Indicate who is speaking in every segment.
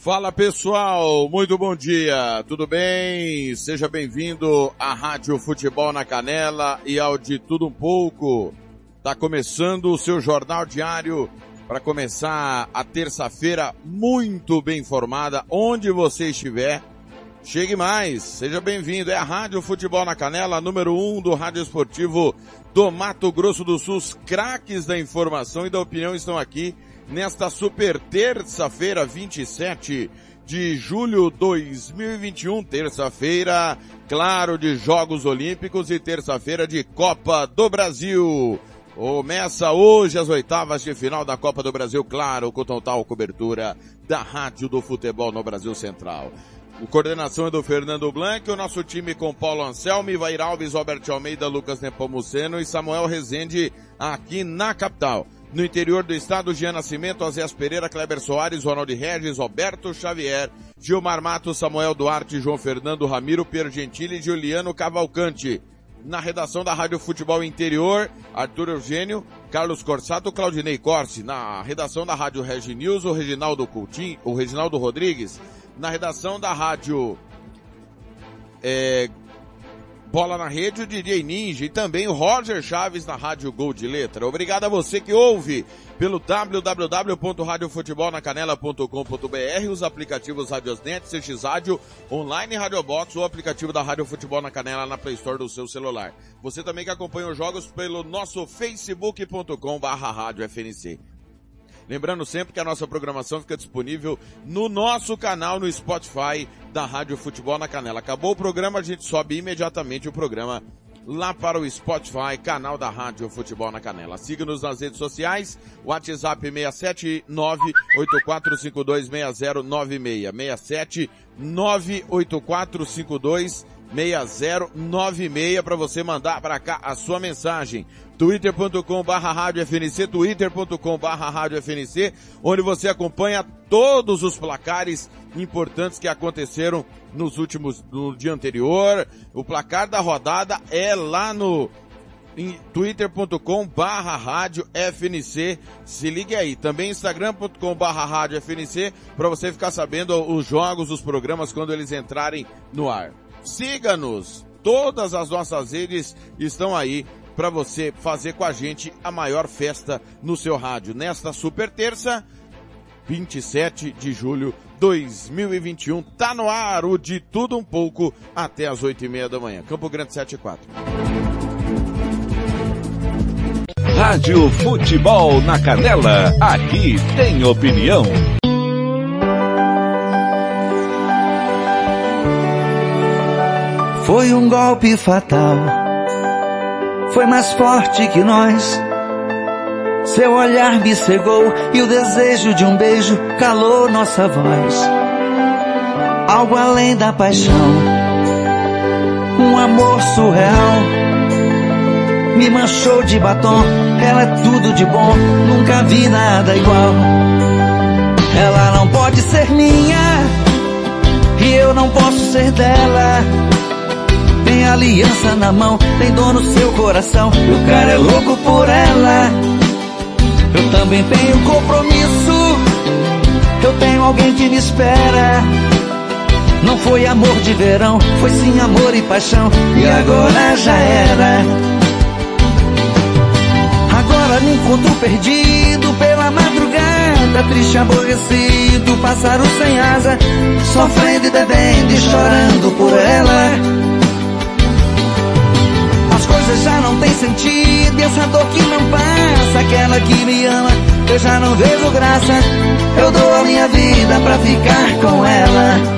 Speaker 1: Fala pessoal, muito bom dia, tudo bem? Seja bem-vindo à Rádio Futebol na Canela e ao de tudo um pouco. Tá começando o seu jornal diário para começar a terça-feira muito bem informada, onde você estiver. Chegue mais, seja bem-vindo. É a Rádio Futebol na Canela, número um do Rádio Esportivo do Mato Grosso do Sul. Os craques da informação e da opinião estão aqui nesta super terça-feira, 27 de julho 2021, terça-feira, claro, de Jogos Olímpicos e terça-feira de Copa do Brasil. Começa hoje as oitavas de final da Copa do Brasil, claro, com total cobertura da Rádio do Futebol no Brasil Central. O coordenação é do Fernando Blanc, o nosso time com Paulo Anselmi, Vair Alves, Robert Almeida, Lucas Nepomuceno e Samuel Rezende aqui na capital. No interior do estado, Jean Nascimento, Azés Pereira, Kleber Soares, Ronaldo Regis, Roberto Xavier, Gilmar Matos, Samuel Duarte, João Fernando Ramiro, Piero Gentili e Juliano Cavalcante. Na redação da Rádio Futebol Interior, Arthur Eugênio, Carlos Corsato, Claudinei Corsi. Na redação da Rádio Regi News, o Reginaldo Coutinho, o Reginaldo Rodrigues. Na redação da Rádio é, Bola na Rede, o DJ Ninja e também o Roger Chaves na Rádio Gol de Letra. Obrigado a você que ouve pelo www.radiofutebolnacanela.com.br, os aplicativos Radiosnet, CX Rádio, Online Rádio Box ou o aplicativo da Rádio Futebol na Canela na Play Store do seu celular. Você também que acompanha os jogos pelo nosso facebook.com barra. Lembrando sempre que a nossa programação fica disponível no nosso canal no Spotify da Rádio Futebol na Canela. Acabou o programa, a gente sobe imediatamente o programa lá para o Spotify, canal da Rádio Futebol na Canela. Siga-nos nas redes sociais, WhatsApp 67984526096, 67984526096 para você mandar para cá a sua mensagem twitter.com barra rádio FNC, twitter.com barra rádio FNC, onde você acompanha todos os placares importantes que aconteceram nos últimos, no dia anterior. O placar da rodada é lá no twitter.com barra rádio FNC. Se ligue aí. Também instagram.com barra rádio FNC para você ficar sabendo os jogos, os programas quando eles entrarem no ar. Siga-nos. Todas as nossas redes estão aí para você fazer com a gente a maior festa no seu rádio. Nesta super terça, 27 de julho 2021. Tá no ar o de tudo um pouco até as oito e meia da manhã. Campo Grande 74.
Speaker 2: Rádio Futebol na Canela. Aqui tem opinião.
Speaker 3: Foi um golpe fatal foi mais forte que nós. Seu olhar me cegou e o desejo de um beijo calou nossa voz. Algo além da paixão, um amor surreal. Me manchou de batom, ela é tudo de bom, nunca vi nada igual. Ela não pode ser minha, e eu não posso ser dela. Aliança na mão, tem dor no seu coração. E o cara é louco por ela. Eu também tenho compromisso. Eu tenho alguém que me espera. Não foi amor de verão, foi sim amor e paixão. E agora já era. Agora me encontro perdido pela madrugada, triste, aborrecido, pássaro sem asa, sofrendo e bebendo e chorando por ela coisas já não tem sentido e essa dor que não passa aquela que me ama, eu já não vejo graça. Eu dou a minha vida pra ficar com. Ela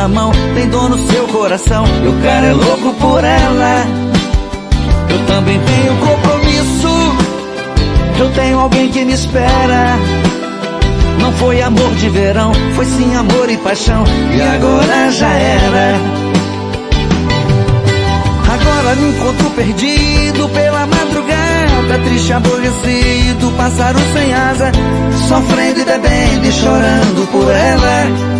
Speaker 3: na mão, tem dor no seu coração e o cara é louco por ela. Eu também tenho compromisso, eu tenho alguém que me espera. Não foi amor de verão, foi sim amor e paixão e agora já era. Agora me encontro perdido pela madrugada, triste, aborrecido, pássaro sem asa, sofrendo e bebendo e chorando por ela.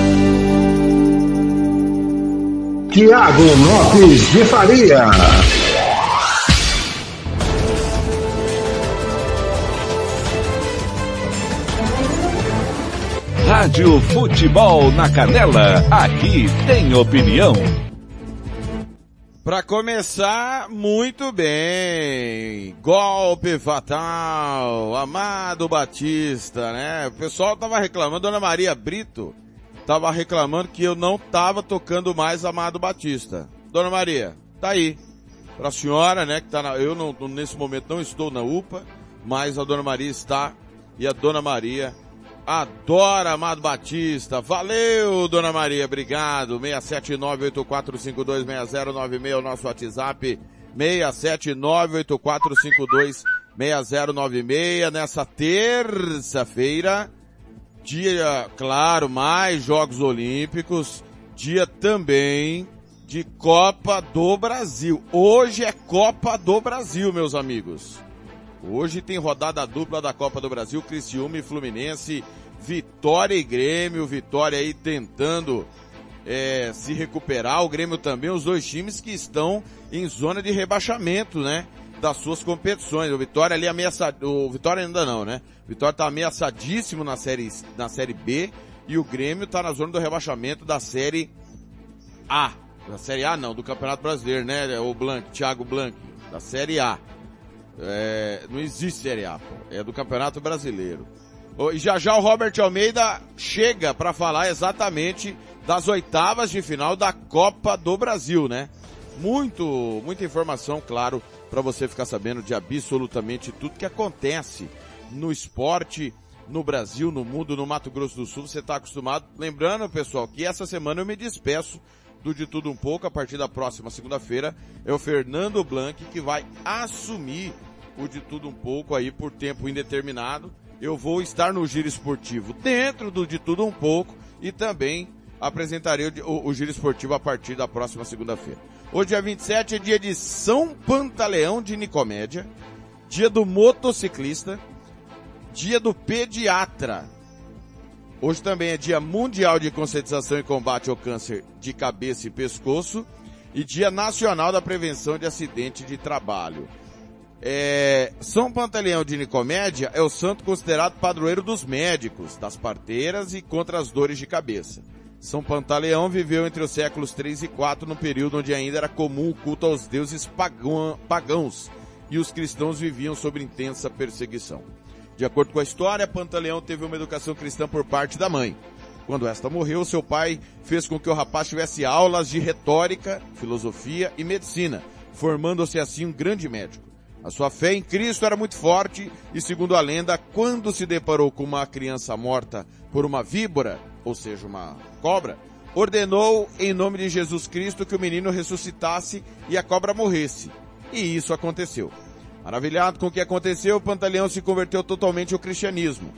Speaker 4: Tiago Lopes de Faria.
Speaker 2: Rádio Futebol na Canela. Aqui tem opinião.
Speaker 1: Para começar, muito bem. Golpe fatal. Amado Batista, né? O pessoal tava reclamando, Dona Maria Brito tava reclamando que eu não tava tocando mais Amado Batista. Dona Maria, tá aí. Pra senhora, né, que tá na, eu não, nesse momento não estou na UPA, mas a Dona Maria está e a Dona Maria adora Amado Batista. Valeu, Dona Maria, obrigado. 67984526096 o nosso WhatsApp. 67984526096 nessa terça-feira. Dia, claro, mais Jogos Olímpicos. Dia também de Copa do Brasil. Hoje é Copa do Brasil, meus amigos. Hoje tem rodada dupla da Copa do Brasil, Criciúma e Fluminense, Vitória e Grêmio, Vitória aí tentando é, se recuperar, o Grêmio também, os dois times que estão em zona de rebaixamento, né? Das suas competições. O Vitória ali ameaçado, o Vitória ainda não, né? O Vitória tá ameaçadíssimo na série, na série B e o Grêmio tá na zona do rebaixamento da série A. Da série A não, do Campeonato Brasileiro, né? O Blanc, Thiago Blanc, da série A. É, não existe Série A, pô. É do Campeonato Brasileiro. E já já o Robert Almeida chega para falar exatamente das oitavas de final da Copa do Brasil, né? Muito, muita informação, claro, para você ficar sabendo de absolutamente tudo que acontece no esporte, no Brasil, no mundo, no Mato Grosso do Sul. Você está acostumado. Lembrando, pessoal, que essa semana eu me despeço do De Tudo Um Pouco. A partir da próxima segunda-feira é o Fernando Blanc que vai assumir o De Tudo Um Pouco aí por tempo indeterminado. Eu vou estar no Giro Esportivo dentro do De Tudo Um Pouco e também apresentarei o, o, o Giro Esportivo a partir da próxima segunda-feira. Hoje, dia 27, é dia de São Pantaleão de Nicomédia, dia do motociclista, dia do pediatra. Hoje também é dia mundial de conscientização e combate ao câncer de cabeça e pescoço e dia nacional da prevenção de acidente de trabalho. É, São Pantaleão de Nicomédia é o santo considerado padroeiro dos médicos, das parteiras e contra as dores de cabeça. São Pantaleão viveu entre os séculos 3 e 4 no período onde ainda era comum o culto aos deuses pagãos e os cristãos viviam sob intensa perseguição. De acordo com a história, Pantaleão teve uma educação cristã por parte da mãe. Quando esta morreu, seu pai fez com que o rapaz tivesse aulas de retórica, filosofia e medicina, formando-se assim um grande médico. A sua fé em Cristo era muito forte e, segundo a lenda, quando se deparou com uma criança morta por uma víbora, ou seja, uma cobra, ordenou em nome de Jesus Cristo que o menino ressuscitasse e a cobra morresse. E isso aconteceu. Maravilhado com o que aconteceu, o Pantaleão se converteu totalmente ao cristianismo.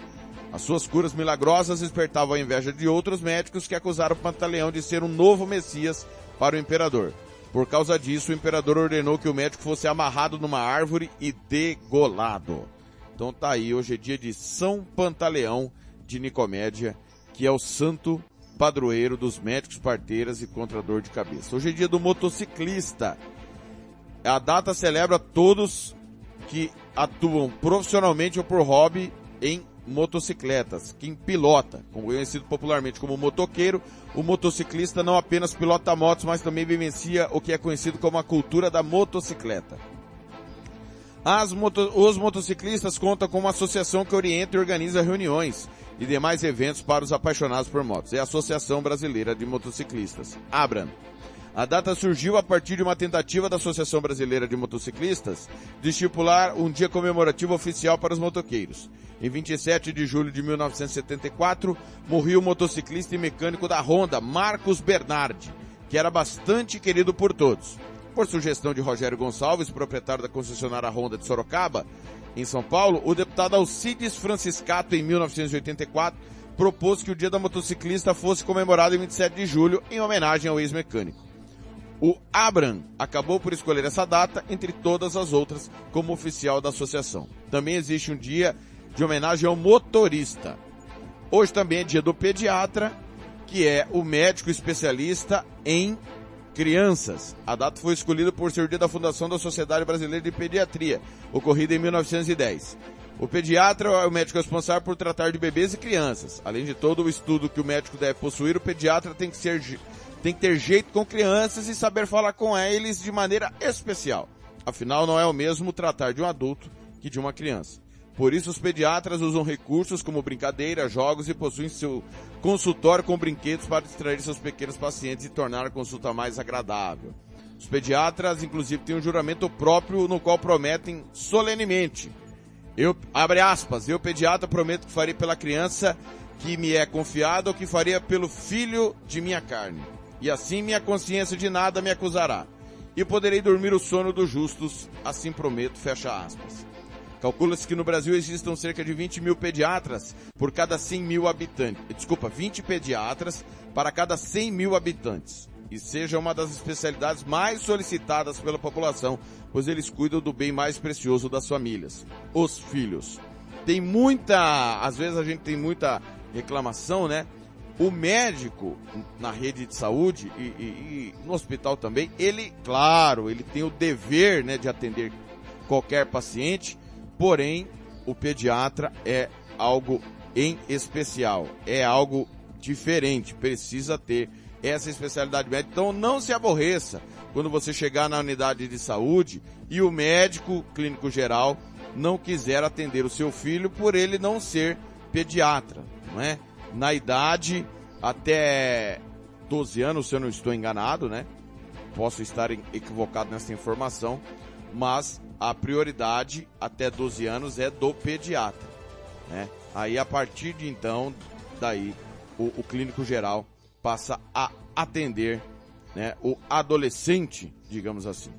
Speaker 1: As suas curas milagrosas despertavam a inveja de outros médicos que acusaram o Pantaleão de ser um novo Messias para o imperador. Por causa disso, o imperador ordenou que o médico fosse amarrado numa árvore e degolado. Então tá aí, hoje é dia de São Pantaleão de Nicomédia, que é o santo padroeiro dos médicos, parteiras e contra dor de cabeça. Hoje é dia do motociclista. A data celebra todos que atuam profissionalmente ou por hobby em motocicletas, quem pilota, conhecido popularmente como motoqueiro, o motociclista não apenas pilota motos, mas também vivencia o que é conhecido como a cultura da motocicleta. Moto, os motociclistas contam com uma associação que orienta e organiza reuniões e demais eventos para os apaixonados por motos. É a Associação Brasileira de Motociclistas, ABRAM. A data surgiu a partir de uma tentativa da Associação Brasileira de Motociclistas de estipular um dia comemorativo oficial para os motoqueiros. Em 27 de julho de 1974, morreu o motociclista e mecânico da Honda, Marcos Bernardi, que era bastante querido por todos. Por sugestão de Rogério Gonçalves, proprietário da concessionária Honda de Sorocaba, em São Paulo, o deputado Alcides Franciscato, em 1984, propôs que o Dia da Motociclista fosse comemorado em 27 de julho, em homenagem ao ex-mecânico. O Abram acabou por escolher essa data, entre todas as outras, como oficial da associação. Também existe um dia de homenagem ao motorista. Hoje também é dia do pediatra, que é o médico especialista em crianças. A data foi escolhida por ser o dia da fundação da Sociedade Brasileira de Pediatria, ocorrida em 1910. O pediatra é o médico responsável por tratar de bebês e crianças. Além de todo o estudo que o médico deve possuir, o pediatra tem que, ser, tem que ter jeito com crianças e saber falar com eles de maneira especial. Afinal, não é o mesmo tratar de um adulto que de uma criança. Por isso, os pediatras usam recursos como brincadeira, jogos e possuem seu consultório com brinquedos para distrair seus pequenos pacientes e tornar a consulta mais agradável. Os pediatras, inclusive, têm um juramento próprio no qual prometem solenemente. Eu, abre aspas, eu pediatra prometo que farei pela criança que me é confiada o que faria pelo filho de minha carne. E assim minha consciência de nada me acusará. E poderei dormir o sono dos justos, assim prometo, fecha aspas. Calcula-se que no Brasil existam cerca de 20 mil pediatras por cada 100 mil habitantes. Desculpa, 20 pediatras para cada 100 mil habitantes. E seja uma das especialidades mais solicitadas pela população, pois eles cuidam do bem mais precioso das famílias, os filhos. Tem muita, às vezes a gente tem muita reclamação, né? O médico na rede de saúde e, e, e no hospital também, ele, claro, ele tem o dever, né, de atender qualquer paciente, Porém, o pediatra é algo em especial, é algo diferente, precisa ter essa especialidade médica. Então não se aborreça quando você chegar na unidade de saúde e o médico clínico geral não quiser atender o seu filho por ele não ser pediatra, não é? Na idade até 12 anos, se eu não estou enganado, né? Posso estar equivocado nessa informação, mas a prioridade até 12 anos é do pediatra, né? Aí a partir de então, daí o, o clínico geral passa a atender, né, o adolescente, digamos assim.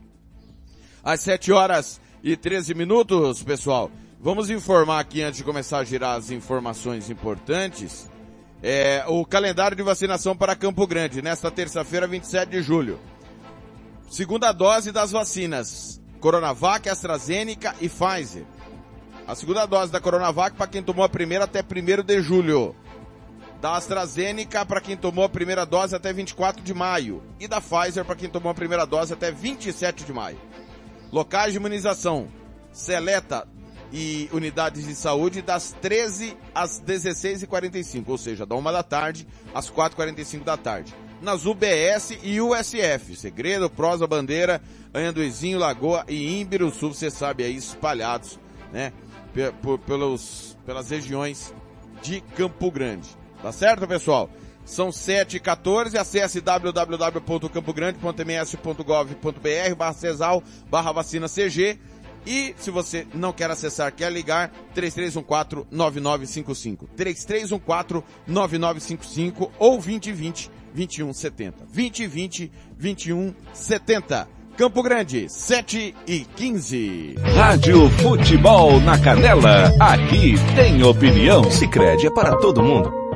Speaker 1: Às 7 horas e 13 minutos, pessoal, vamos informar aqui antes de começar a girar as informações importantes. É, o calendário de vacinação para Campo Grande, nesta terça-feira, 27 de julho. Segunda dose das vacinas. Coronavac, AstraZeneca e Pfizer. A segunda dose da Coronavac para quem tomou a primeira até 1 de julho. Da AstraZeneca para quem tomou a primeira dose até 24 de maio. E da Pfizer para quem tomou a primeira dose até 27 de maio. Locais de imunização. Seleta e unidades de saúde das 13 às 16h45, ou seja, da 1 da tarde às 4h45 da tarde nas UBS e USF. Segredo, Prosa, Bandeira, Anhanduizinho, Lagoa e Ímbiro Sul, você sabe aí, espalhados, né? Pelos, pelas regiões de Campo Grande. Tá certo, pessoal? São 7 e 14, acesse www.campogrande.ms.gov.br barra CESAL barra vacina CG e se você não quer acessar, quer ligar, 3314-9955. 3314-9955 ou 2020 2170. 2020 2170. Campo Grande, 7 e 15.
Speaker 2: Rádio Futebol na Canela. Aqui tem opinião.
Speaker 5: Sicredi é para todo mundo.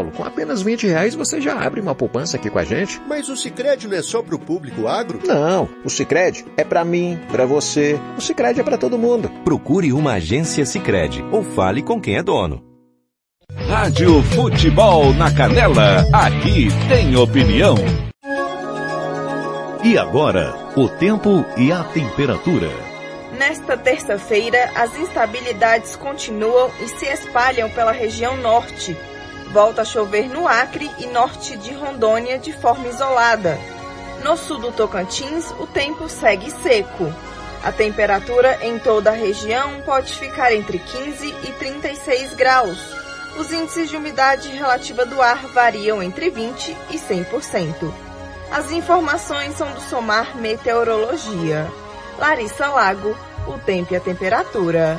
Speaker 6: Com apenas 20 reais você já abre uma poupança aqui com a gente.
Speaker 7: Mas o Sicredi não é só para o público agro?
Speaker 6: Não, o Sicredi é para mim, para você. O Sicredi é para todo mundo.
Speaker 8: Procure uma agência Sicredi ou fale com quem é dono.
Speaker 2: Rádio Futebol na Canela, aqui tem opinião.
Speaker 5: E agora, o tempo e a temperatura.
Speaker 9: Nesta terça-feira, as instabilidades continuam e se espalham pela região norte. Volta a chover no Acre e norte de Rondônia de forma isolada. No sul do Tocantins, o tempo segue seco. A temperatura em toda a região pode ficar entre 15 e 36 graus. Os índices de umidade relativa do ar variam entre 20 e 100%. As informações são do Somar Meteorologia. Larissa Lago, o tempo e a temperatura.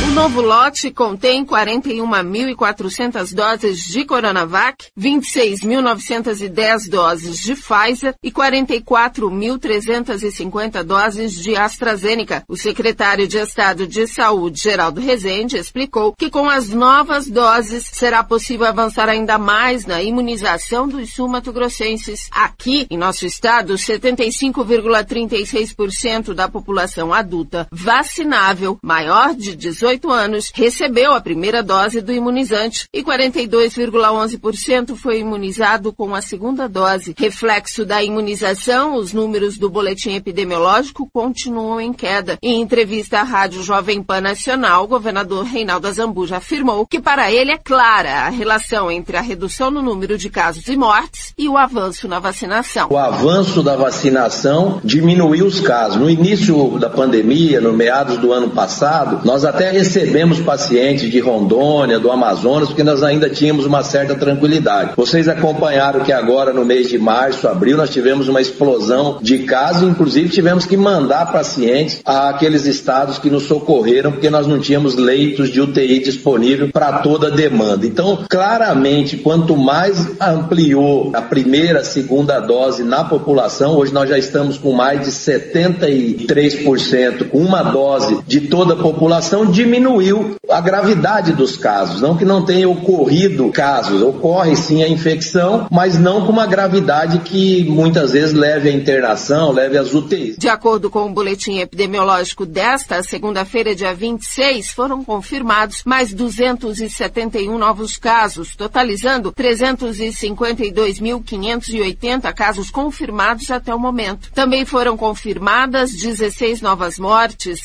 Speaker 10: O novo lote contém 41.400 doses de Coronavac, 26.910 doses de Pfizer e 44.350 doses de AstraZeneca. O secretário de Estado de Saúde, Geraldo Rezende, explicou que com as novas doses será possível avançar ainda mais na imunização dos sumatogrossenses. Aqui, em nosso estado, 75,36% da população adulta vacinável, maior de 18 anos recebeu a primeira dose do imunizante e 42,11% foi imunizado com a segunda dose. Reflexo da imunização, os números do boletim epidemiológico continuam em queda. Em entrevista à Rádio Jovem Pan Nacional, o governador Reinaldo Azambuja afirmou que para ele é clara a relação entre a redução no número de casos e mortes e o avanço na vacinação.
Speaker 11: O avanço da vacinação diminuiu os casos. No início da pandemia, no meados do ano passado, nós até recebemos pacientes de Rondônia, do Amazonas, porque nós ainda tínhamos uma certa tranquilidade. Vocês acompanharam que agora no mês de março, abril, nós tivemos uma explosão de casos, inclusive tivemos que mandar pacientes àqueles estados que nos socorreram, porque nós não tínhamos leitos de UTI disponível para toda a demanda. Então, claramente, quanto mais ampliou a primeira, segunda dose na população, hoje nós já estamos com mais de 73%, com uma dose de toda a população, diminuiu a gravidade dos casos. Não que não tenha ocorrido casos, ocorre sim a infecção, mas não com uma gravidade que muitas vezes leve à internação, leve às UTIs.
Speaker 10: De acordo com o boletim epidemiológico desta segunda-feira, dia 26, foram confirmados mais 271 novos casos, totalizando 352.580 casos confirmados até o momento. Também foram confirmadas 16 novas mortes,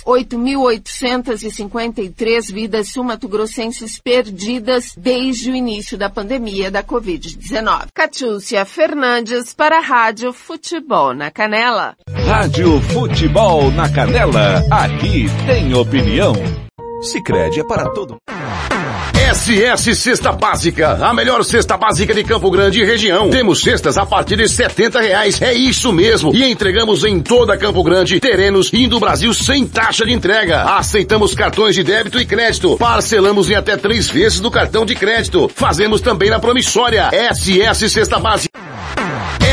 Speaker 10: 8.853 vidas sumatogrossenses perdidas desde o início da pandemia da Covid-19. Catiúcia Fernandes para a Rádio Futebol na Canela.
Speaker 2: Rádio Futebol na Canela, aqui tem opinião.
Speaker 8: Sicredi é para todo
Speaker 12: SS Cesta Básica, a melhor cesta básica de Campo Grande e região. Temos cestas a partir de setenta reais, é isso mesmo. E entregamos em toda Campo Grande, terrenos e Brasil sem taxa de entrega. Aceitamos cartões de débito e crédito. Parcelamos em até três vezes do cartão de crédito. Fazemos também na promissória. SS Cesta Básica.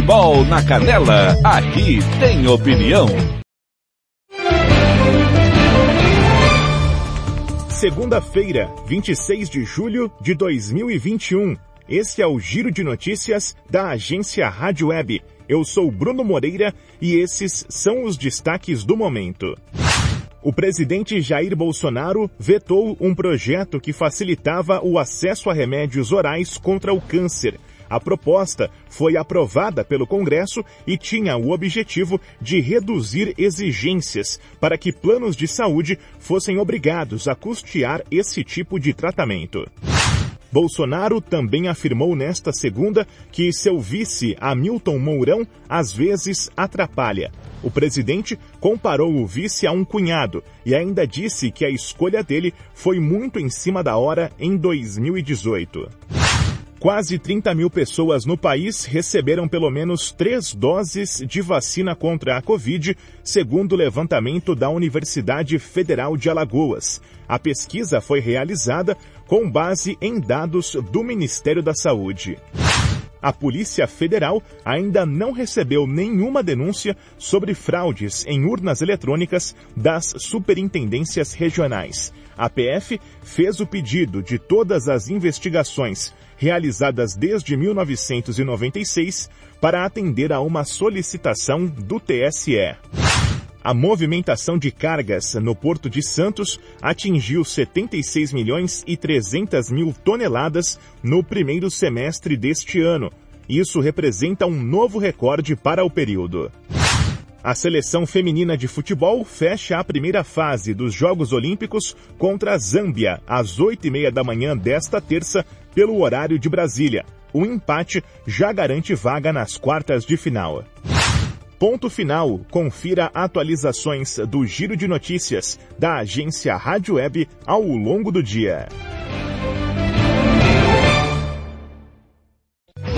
Speaker 2: Futebol na Canela, aqui tem opinião.
Speaker 13: Segunda-feira, 26 de julho de 2021. Esse é o Giro de Notícias da agência Rádio Web. Eu sou Bruno Moreira e esses são os destaques do momento. O presidente Jair Bolsonaro vetou um projeto que facilitava o acesso a remédios orais contra o câncer. A proposta foi aprovada pelo Congresso e tinha o objetivo de reduzir exigências para que planos de saúde fossem obrigados a custear esse tipo de tratamento. Bolsonaro também afirmou nesta segunda que seu vice Hamilton Mourão às vezes atrapalha. O presidente comparou o vice a um cunhado e ainda disse que a escolha dele foi muito em cima da hora em 2018. Quase 30 mil pessoas no país receberam pelo menos três doses de vacina contra a Covid, segundo o levantamento da Universidade Federal de Alagoas. A pesquisa foi realizada com base em dados do Ministério da Saúde. A Polícia Federal ainda não recebeu nenhuma denúncia sobre fraudes em urnas eletrônicas das superintendências regionais. A PF fez o pedido de todas as investigações realizadas desde 1996 para atender a uma solicitação do TSE. A movimentação de cargas no Porto de Santos atingiu 76 milhões e 300 mil toneladas no primeiro semestre deste ano. Isso representa um novo recorde para o período. A seleção feminina de futebol fecha a primeira fase dos Jogos Olímpicos contra a Zâmbia às oito e meia da manhã desta terça pelo horário de Brasília. O empate já garante vaga nas quartas de final. Ponto final. Confira atualizações do Giro de Notícias da agência Rádio Web ao longo do dia.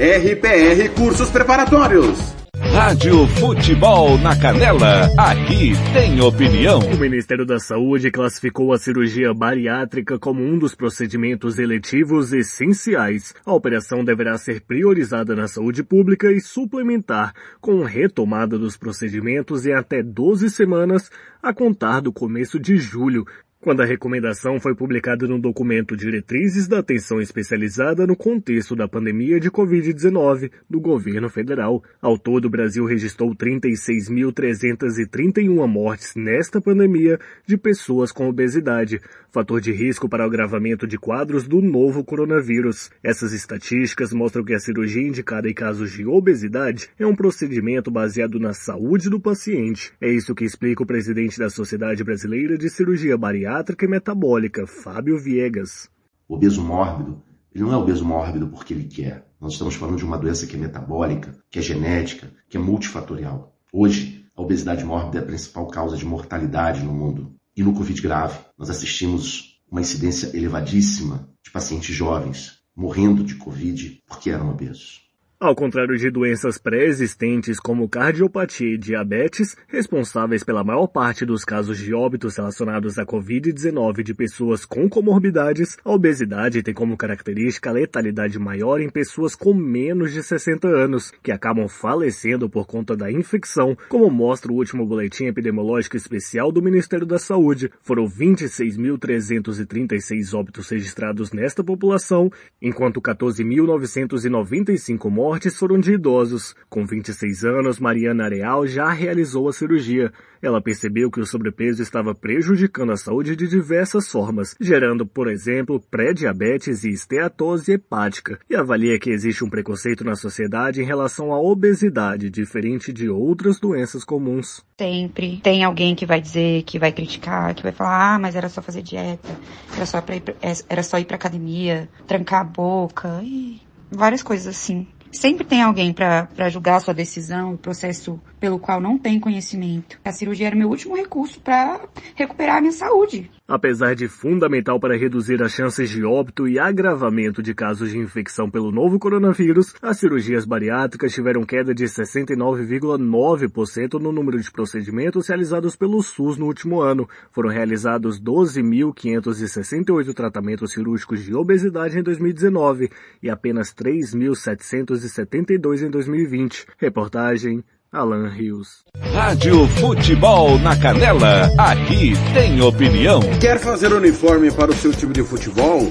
Speaker 14: RPR Cursos Preparatórios.
Speaker 2: Rádio Futebol na Canela, aqui tem opinião.
Speaker 15: O Ministério da Saúde classificou a cirurgia bariátrica como um dos procedimentos eletivos essenciais. A operação deverá ser priorizada na saúde pública e suplementar com retomada dos procedimentos em até 12 semanas a contar do começo de julho, quando a recomendação foi publicada no documento Diretrizes da Atenção Especializada no contexto da pandemia de Covid-19 do governo federal. Ao todo, o Brasil registrou 36.331 mortes nesta pandemia de pessoas com obesidade, fator de risco para o agravamento de quadros do novo coronavírus. Essas estatísticas mostram que a cirurgia indicada em casos de obesidade é um procedimento baseado na saúde do paciente. É isso que explica o presidente da Sociedade Brasileira de Cirurgia Bariátrica bariátrica e metabólica, Fábio Viegas.
Speaker 16: O obeso mórbido, ele não é obeso mórbido porque ele quer. Nós estamos falando de uma doença que é metabólica, que é genética, que é multifatorial. Hoje, a obesidade mórbida é a principal causa de mortalidade no mundo. E no Covid grave, nós assistimos uma incidência elevadíssima de pacientes jovens morrendo de Covid porque eram obesos.
Speaker 15: Ao contrário de doenças pré-existentes como cardiopatia e diabetes, responsáveis pela maior parte dos casos de óbitos relacionados à Covid-19 de pessoas com comorbidades, a obesidade tem como característica a letalidade maior em pessoas com menos de 60 anos, que acabam falecendo por conta da infecção, como mostra o último boletim epidemiológico especial do Ministério da Saúde. Foram 26.336 óbitos registrados nesta população, enquanto 14.995 mortes mortes foram de idosos. Com 26 anos, Mariana Areal já realizou a cirurgia. Ela percebeu que o sobrepeso estava prejudicando a saúde de diversas formas, gerando, por exemplo, pré-diabetes e esteatose hepática, e avalia que existe um preconceito na sociedade em relação à obesidade, diferente de outras doenças comuns.
Speaker 17: Sempre tem alguém que vai dizer, que vai criticar, que vai falar, ah, mas era só fazer dieta, era só, pra ir, era só ir pra academia, trancar a boca, e várias coisas assim. Sempre tem alguém para julgar a sua decisão, o processo pelo qual não tem conhecimento. A cirurgia era meu último recurso para recuperar a minha saúde.
Speaker 15: Apesar de fundamental para reduzir as chances de óbito e agravamento de casos de infecção pelo novo coronavírus, as cirurgias bariátricas tiveram queda de 69,9% no número de procedimentos realizados pelo SUS no último ano. Foram realizados 12.568 tratamentos cirúrgicos de obesidade em 2019 e apenas 3.772 em 2020. Reportagem Alan Rios.
Speaker 2: Rádio Futebol na Canela, aqui tem opinião.
Speaker 18: Quer fazer uniforme para o seu time de futebol?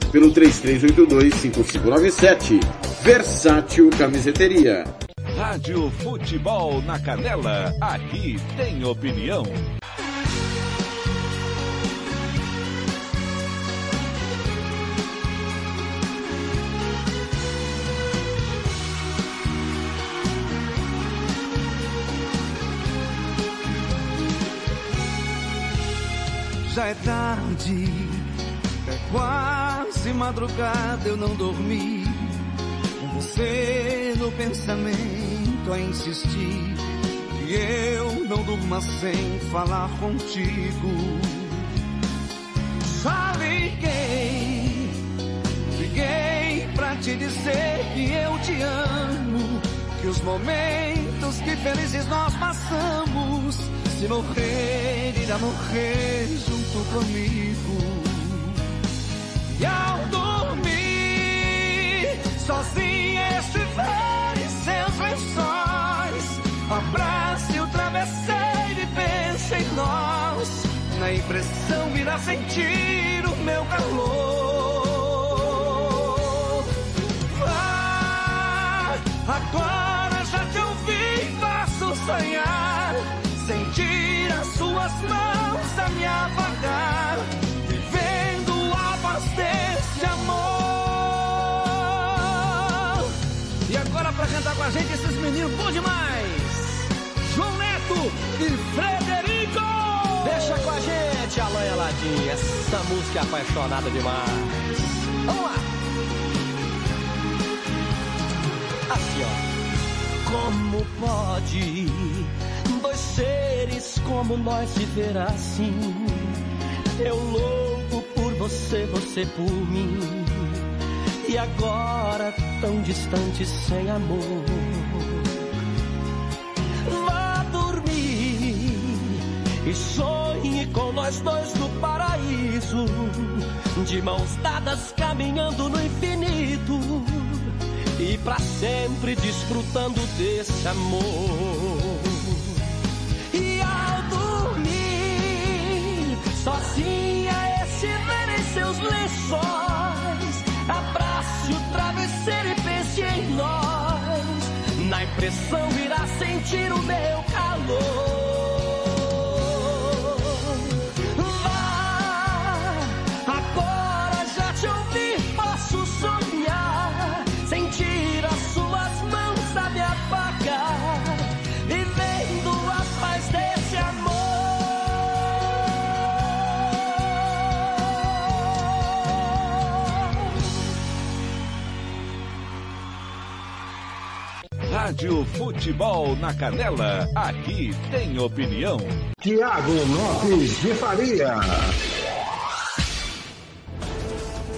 Speaker 18: pelo 33825597 Versátil Camiseteria.
Speaker 2: Rádio Futebol na Canela, aqui tem opinião.
Speaker 19: Já é tarde, é quase madrugada, eu não dormi. Com você no pensamento a insistir. Que eu não durma sem falar contigo. Já liguei, liguei pra te dizer que eu te amo. Que os momentos que felizes nós passamos se morrer, irá morrer junto comigo. E ao dormir, sozinha estiver em seus lençóis, abrace o travesseiro e pense em nós. Na impressão irá sentir o meu calor. Ah, agora já te ouvi, faço sonhar sentir as suas mãos a me apagar, com a gente esses meninos bom demais, João Neto e Frederico.
Speaker 20: Deixa com a gente, Alan Aladim, essa música é apaixonada demais. Vamos lá. Assim, ó.
Speaker 19: Como pode dois seres como nós viver assim? Eu louco por você, você por mim. E agora tão distante sem amor. Vá dormir e sonhe com nós dois no paraíso, de mãos dadas caminhando no infinito e para sempre desfrutando desse amor. E ao dormir, sozinha estiver em seus lençóis, e pense em nós. Na impressão irá sentir o meu calor.
Speaker 2: Rádio Futebol na Canela, aqui tem opinião.
Speaker 4: Tiago Lopes de Faria.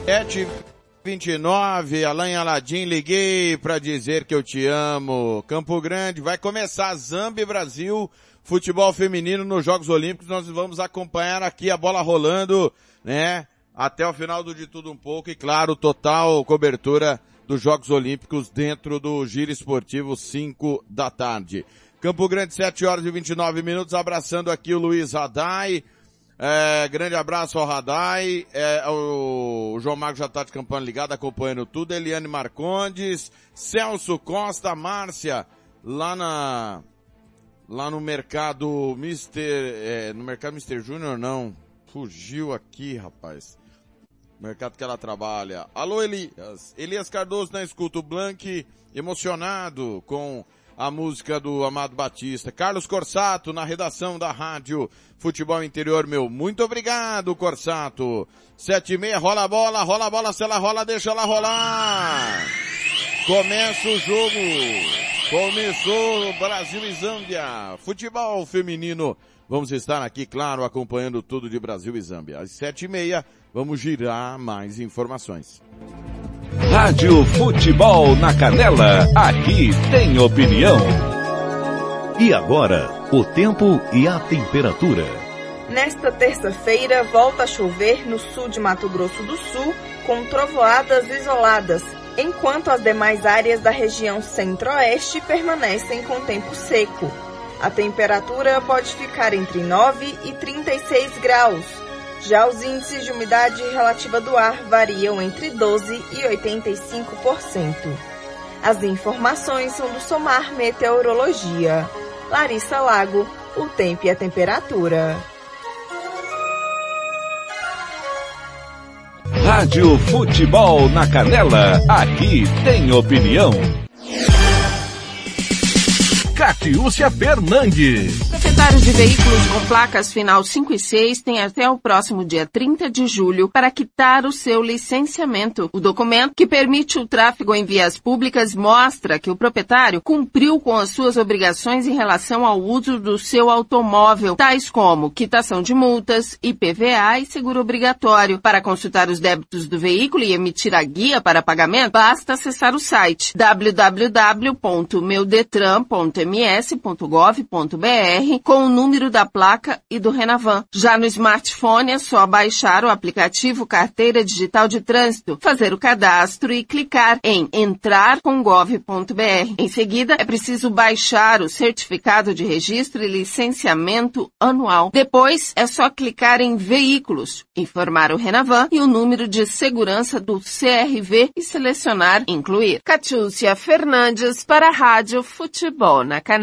Speaker 1: 729, Alain Aladim, liguei para dizer que eu te amo. Campo Grande, vai começar Zambi Brasil, futebol feminino nos Jogos Olímpicos. Nós vamos acompanhar aqui a bola rolando, né? Até o final do De Tudo Um Pouco e, claro, total cobertura dos Jogos Olímpicos dentro do Giro Esportivo 5 da tarde. Campo Grande, 7 horas e 29 minutos, abraçando aqui o Luiz Radai. É, grande abraço ao Radai, é, o, João Marcos já está de campanha ligado, acompanhando tudo, Eliane Marcondes, Celso Costa, Márcia, lá na, lá no mercado Mister, é, no mercado Mister Júnior não, fugiu aqui rapaz, mercado que ela trabalha. Alô, Elias. Elias Cardoso na escuta. O Blank emocionado com a música do Amado Batista. Carlos Corsato na redação da rádio Futebol Interior, meu. Muito obrigado, Corsato. Sete e meia, rola a bola, rola a bola, se ela rola, deixa ela rolar. Começa o jogo. Começou Brasil e Zâmbia. Futebol feminino. Vamos estar aqui, claro, acompanhando tudo de Brasil e Zâmbia. Às sete e meia, vamos girar mais informações.
Speaker 2: Rádio Futebol na Canela, aqui tem opinião.
Speaker 5: E agora, o tempo e a temperatura.
Speaker 9: Nesta terça-feira, volta a chover no sul de Mato Grosso do Sul, com trovoadas isoladas, enquanto as demais áreas da região centro-oeste permanecem com tempo seco. A temperatura pode ficar entre 9 e 36 graus. Já os índices de umidade relativa do ar variam entre 12 e 85%. As informações são do Somar Meteorologia. Larissa Lago, o tempo e a temperatura.
Speaker 2: Rádio Futebol na Canela, aqui tem opinião. Catiúcia Fernandes.
Speaker 10: Proprietários de veículos com placas final 5 e 6 têm até o próximo dia 30 de julho para quitar o seu licenciamento. O documento que permite o tráfego em vias públicas mostra que o proprietário cumpriu com as suas obrigações em relação ao uso do seu automóvel, tais como quitação de multas, IPVA e seguro obrigatório. Para consultar os débitos do veículo e emitir a guia para pagamento, basta acessar o site www.meudetran.ms ms.gov.br com o número da placa e do Renavan. Já no smartphone é só baixar o aplicativo Carteira Digital de Trânsito, fazer o cadastro e clicar em entrar com gov.br. Em seguida, é preciso baixar o certificado de registro e licenciamento anual. Depois, é só clicar em veículos, informar o Renavan e o número de segurança do CRV e selecionar incluir. Catiúcia Fernandes para a Rádio Futebol na Canela.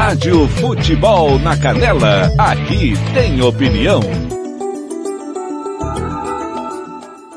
Speaker 2: Rádio Futebol na Canela, aqui tem opinião.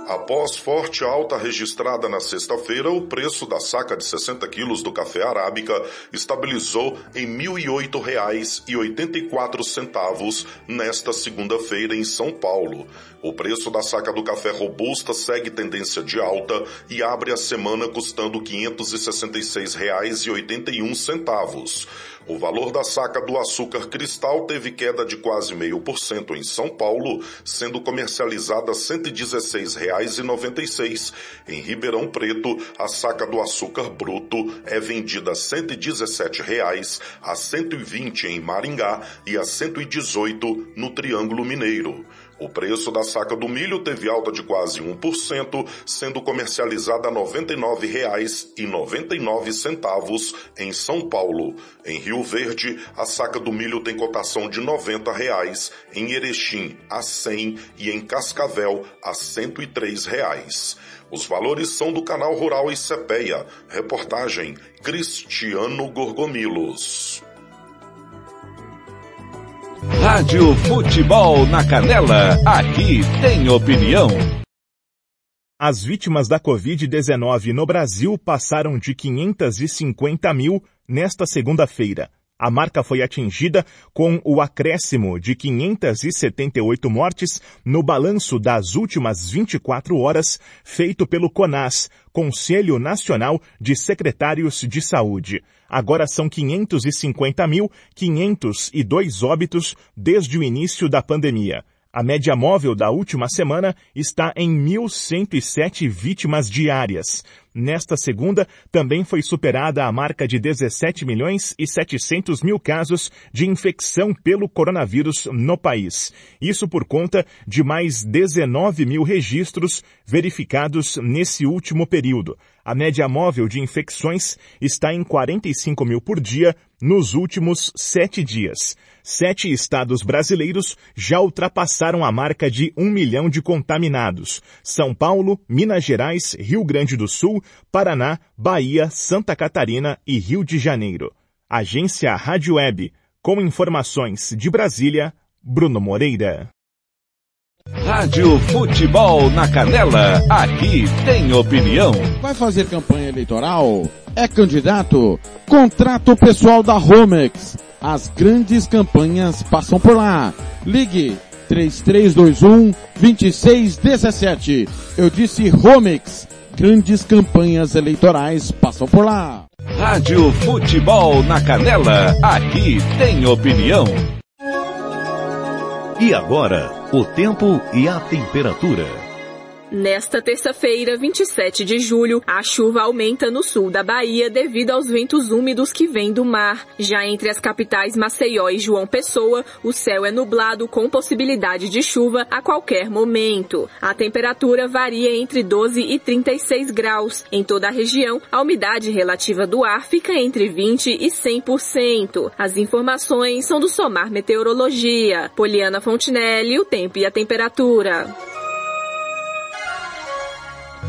Speaker 21: Após forte alta registrada na sexta-feira, o preço da saca de 60 quilos do café arábica estabilizou em R$ 1.008,84 nesta segunda-feira em São Paulo. O preço da saca do café robusta segue tendência de alta e abre a semana custando R$ 566,81. O valor da saca do açúcar cristal teve queda de quase meio por cento em São Paulo, sendo comercializada R$ 116,96. Em Ribeirão Preto, a saca do açúcar bruto é vendida 117 reais, a R$ 120 em Maringá e a R$ 118 no Triângulo Mineiro. O preço da saca do milho teve alta de quase 1%, sendo comercializada a R$ 99,99 em São Paulo. Em Rio Verde, a saca do milho tem cotação de 90 reais, em Erechim a R$ 100 e em Cascavel a 103 reais. Os valores são do canal Rural e Cepeia. Reportagem Cristiano Gorgomilos.
Speaker 2: Rádio Futebol na Canela, aqui tem opinião.
Speaker 13: As vítimas da Covid-19 no Brasil passaram de 550 mil nesta segunda-feira. A marca foi atingida com o acréscimo de 578 mortes no balanço das últimas 24 horas feito pelo CONAS, Conselho Nacional de Secretários de Saúde. Agora são 550.502 óbitos desde o início da pandemia. A média móvel da última semana está em 1.107 vítimas diárias. Nesta segunda, também foi superada a marca de 17 milhões e 700 mil casos de infecção pelo coronavírus no país. Isso por conta de mais 19 mil registros verificados nesse último período. A média móvel de infecções está em 45 mil por dia nos últimos sete dias. Sete estados brasileiros já ultrapassaram a marca de um milhão de contaminados. São Paulo, Minas Gerais, Rio Grande do Sul, Paraná, Bahia, Santa Catarina e Rio de Janeiro. Agência Rádio Web. Com informações de Brasília, Bruno Moreira.
Speaker 2: Rádio Futebol na Canela, aqui tem opinião.
Speaker 1: Vai fazer campanha eleitoral? É candidato? Contrato pessoal da Romex. As grandes campanhas passam por lá. Ligue 3321 2617. Eu disse Romex. Grandes campanhas eleitorais passam por lá.
Speaker 2: Rádio Futebol na Canela, aqui tem opinião.
Speaker 5: E agora, o tempo e a temperatura.
Speaker 22: Nesta terça-feira, 27 de julho, a chuva aumenta no sul da Bahia devido aos ventos úmidos que vêm do mar. Já entre as capitais Maceió e João Pessoa, o céu é nublado com possibilidade de chuva a qualquer momento. A temperatura varia entre 12 e 36 graus. Em toda a região, a umidade relativa do ar fica entre 20 e 100%. As informações são do Somar Meteorologia. Poliana Fontinelli, o tempo e a temperatura.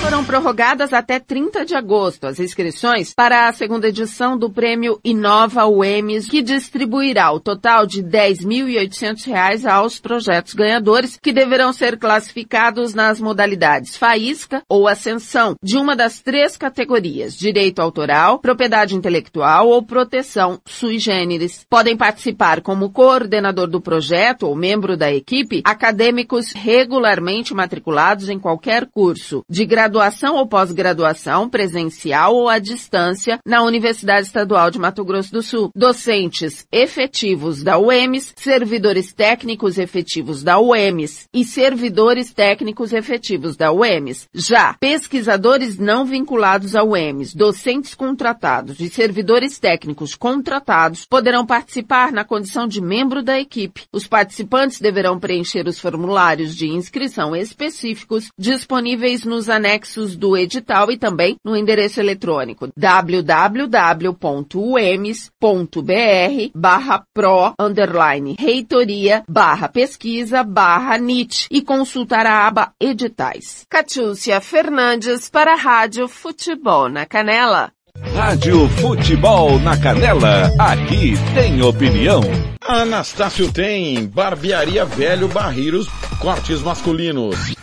Speaker 10: Foram prorrogadas até 30 de agosto as inscrições para a segunda edição do prêmio Inova UEMS, que distribuirá o total de R$ 10.800 aos projetos ganhadores, que deverão ser classificados nas modalidades Faísca ou Ascensão, de uma das três categorias, direito autoral, propriedade intelectual ou proteção sui generis. Podem participar como coordenador do projeto ou membro da equipe acadêmicos regularmente matriculados em qualquer curso, de graduação graduação ou pós-graduação, presencial ou à distância, na Universidade Estadual de Mato Grosso do Sul. Docentes efetivos da UEMS, servidores técnicos efetivos da UEMS e servidores técnicos efetivos da UEMS. Já pesquisadores não vinculados à UEMS, docentes contratados e servidores técnicos contratados poderão participar na condição de membro da equipe. Os participantes deverão preencher os formulários de inscrição específicos disponíveis nos anexos anexos do edital e também no endereço eletrônico www.uems.br barra pro underline reitoria barra pesquisa barra NIT e consultar a aba editais. Catiúcia Fernandes para a Rádio Futebol na Canela.
Speaker 2: Rádio Futebol na Canela, aqui tem opinião.
Speaker 1: Anastácio tem Barbearia Velho Barreiros Cortes Masculinos.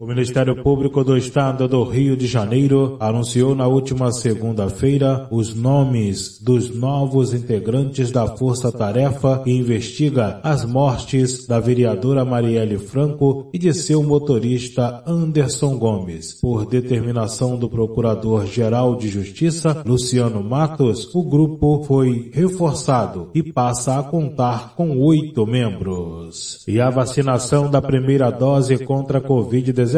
Speaker 23: O Ministério Público do Estado do Rio de Janeiro anunciou na última segunda-feira os nomes dos novos integrantes da Força Tarefa que investiga as mortes da vereadora Marielle Franco e de seu motorista Anderson Gomes. Por determinação do Procurador-Geral de Justiça, Luciano Matos, o grupo foi reforçado e passa a contar com oito membros. E a vacinação da primeira dose contra a Covid-19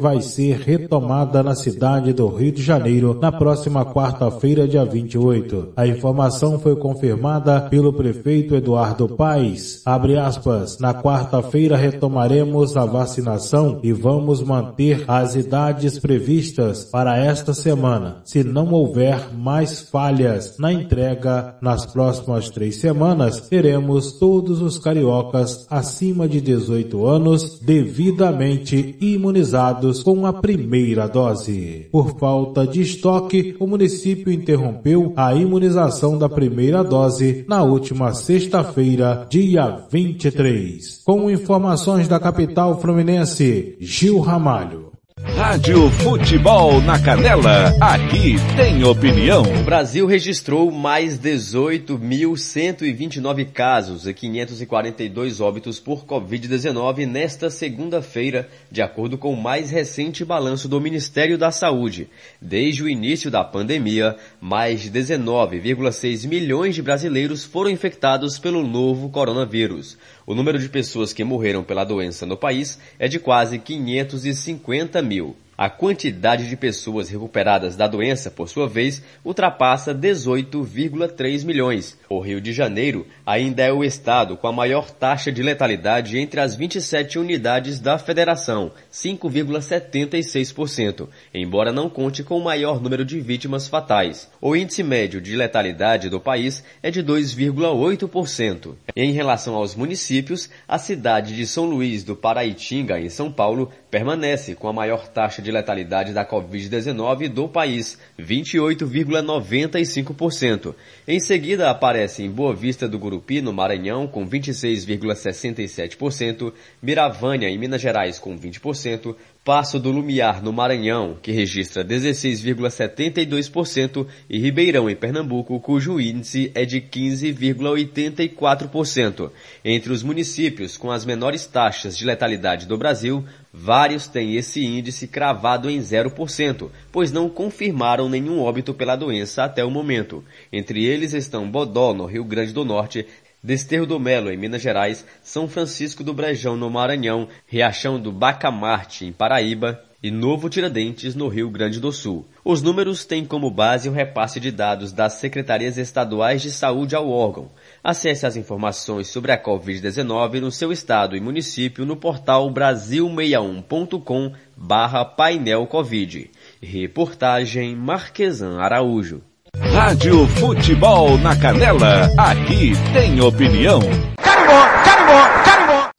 Speaker 23: vai ser retomada na cidade do Rio de Janeiro na próxima quarta-feira, dia 28. A informação foi confirmada pelo prefeito Eduardo Paes. Abre aspas, na quarta-feira retomaremos a vacinação e vamos manter as idades previstas para esta semana. Se não houver mais falhas na entrega nas próximas três semanas, teremos todos os cariocas acima de 18 anos devidamente imunizados imunizados com a primeira dose. Por falta de estoque, o município interrompeu a imunização da primeira dose na última sexta-feira, dia 23. Com informações da capital fluminense, Gil Ramalho.
Speaker 2: Rádio Futebol na Canela, aqui tem opinião.
Speaker 24: O Brasil registrou mais 18.129 casos e 542 óbitos por Covid-19 nesta segunda-feira, de acordo com o mais recente balanço do Ministério da Saúde. Desde o início da pandemia, mais de 19,6 milhões de brasileiros foram infectados pelo novo coronavírus. O número de pessoas que morreram pela doença no país é de quase 550 mil. A quantidade de pessoas recuperadas da doença, por sua vez, ultrapassa 18,3 milhões. O Rio de Janeiro ainda é o estado com a maior taxa de letalidade entre as 27 unidades da federação, 5,76%, embora não conte com o maior número de vítimas fatais. O índice médio de letalidade do país é de 2,8%. Em relação aos municípios, a cidade de São Luís do Paraitinga, em São Paulo, permanece com a maior taxa de letalidade da Covid-19 do país, 28,95%. Em seguida aparece em Boa Vista do Gurupi, no Maranhão, com 26,67%, Miravânia, em Minas Gerais, com 20%, Passo do Lumiar, no Maranhão, que registra 16,72%, e Ribeirão, em Pernambuco, cujo índice é de 15,84%. Entre os municípios com as menores taxas de letalidade do Brasil, vários têm esse índice cravado em 0%, pois não confirmaram nenhum óbito pela doença até o momento. Entre eles estão Bodó, no Rio Grande do Norte, Desterro do Melo, em Minas Gerais, São Francisco do Brejão, no Maranhão, Riachão do Bacamarte, em Paraíba, e Novo Tiradentes, no Rio Grande do Sul. Os números têm como base o repasse de dados das secretarias estaduais de saúde ao órgão. Acesse as informações sobre a Covid-19 no seu estado e município no portal brasil61.com barra painel Covid. Reportagem Marquesan Araújo.
Speaker 2: Rádio Futebol na Canela, aqui tem opinião.
Speaker 5: Carimbó, carimbó, carimbó.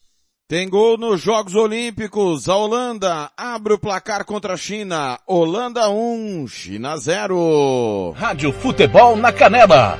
Speaker 5: Tem gol nos Jogos Olímpicos. A Holanda abre o placar contra a China. Holanda 1, China 0.
Speaker 2: Rádio Futebol na Canela,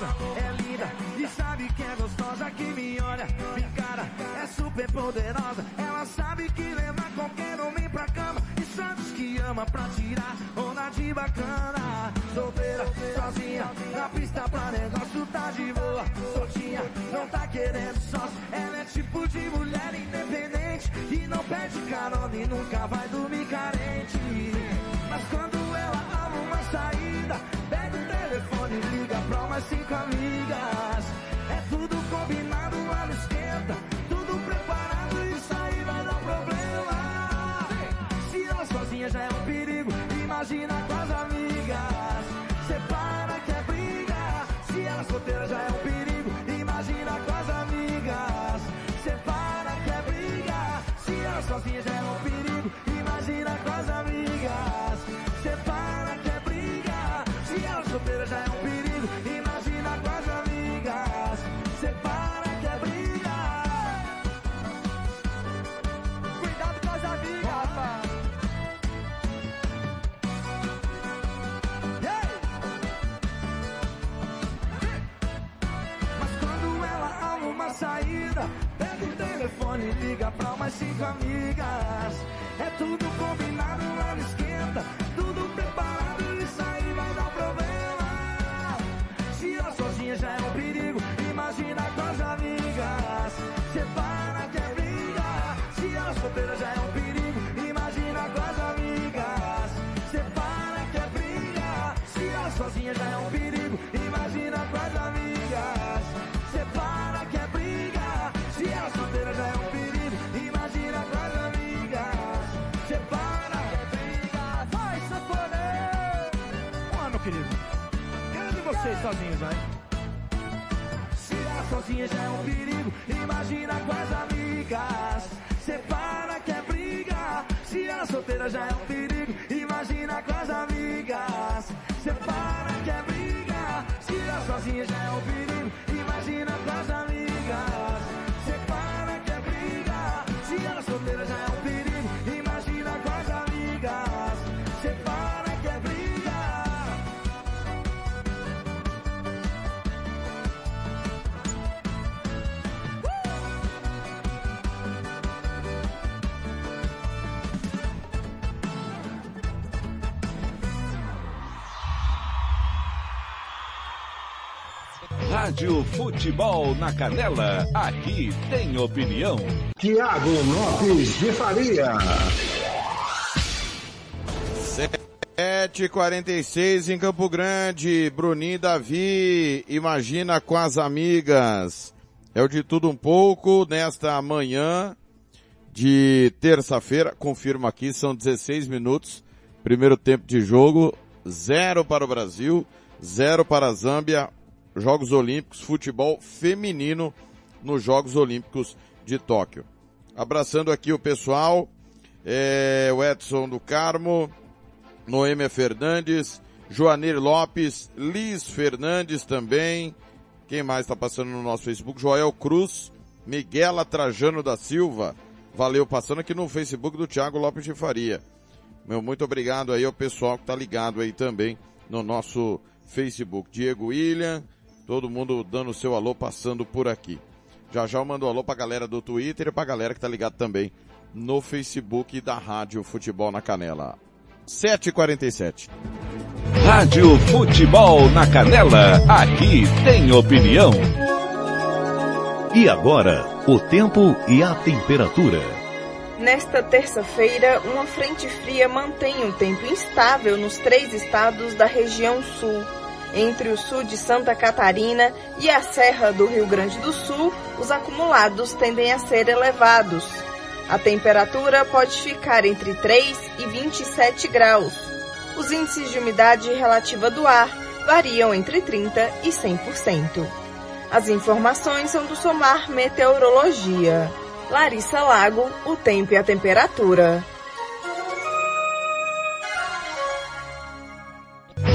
Speaker 19: Maluca, é linda e sabe que é gostosa que me olha, me encara, é super poderosa. Ela sabe que leva qualquer homem pra cama e sabe que ama pra tirar onda de bacana. Solteira, sozinha, na pista pra negócio tá de boa. Soltinha, não tá querendo sócio. Ela é tipo de mulher independente que não pede carona e nunca vai dormir carente. Pra umas cinco telefone liga pra umas cinco amigas. É tudo combinado
Speaker 25: sozinhos, vai. Se ela sozinha já é um perigo, imagina com as amigas. Separa que é briga. Se ela solteira já é um perigo,
Speaker 2: Rádio Futebol na Canela, aqui tem opinião.
Speaker 4: Tiago Lopes de Faria.
Speaker 1: 7h46 em Campo Grande. Bruninho e Davi, imagina com as amigas. É o de tudo um pouco nesta manhã de terça-feira. Confirmo aqui, são 16 minutos. Primeiro tempo de jogo, zero para o Brasil, zero para a Zâmbia. Jogos Olímpicos, futebol feminino nos Jogos Olímpicos de Tóquio. Abraçando aqui o pessoal, é, o Edson do Carmo, Noêmia Fernandes, Joanir Lopes, Liz Fernandes também. Quem mais está passando no nosso Facebook? Joel Cruz, Miguela Trajano da Silva. Valeu, passando aqui no Facebook do Thiago Lopes de Faria. Meu, muito obrigado aí ao pessoal que está ligado aí também no nosso Facebook. Diego William, todo mundo dando o seu alô passando por aqui. Já já eu mando um alô pra galera do Twitter e pra galera que tá ligado também no Facebook da Rádio Futebol na Canela. 7h47.
Speaker 2: Rádio Futebol na Canela, aqui tem opinião.
Speaker 5: E agora, o tempo e a temperatura.
Speaker 9: Nesta terça-feira, uma frente fria mantém um tempo instável nos três estados da região sul. Entre o sul de Santa Catarina e a Serra do Rio Grande do Sul, os acumulados tendem a ser elevados. A temperatura pode ficar entre 3 e 27 graus. Os índices de umidade relativa do ar variam entre 30 e 100%. As informações são do Somar Meteorologia. Larissa Lago, o tempo e a temperatura.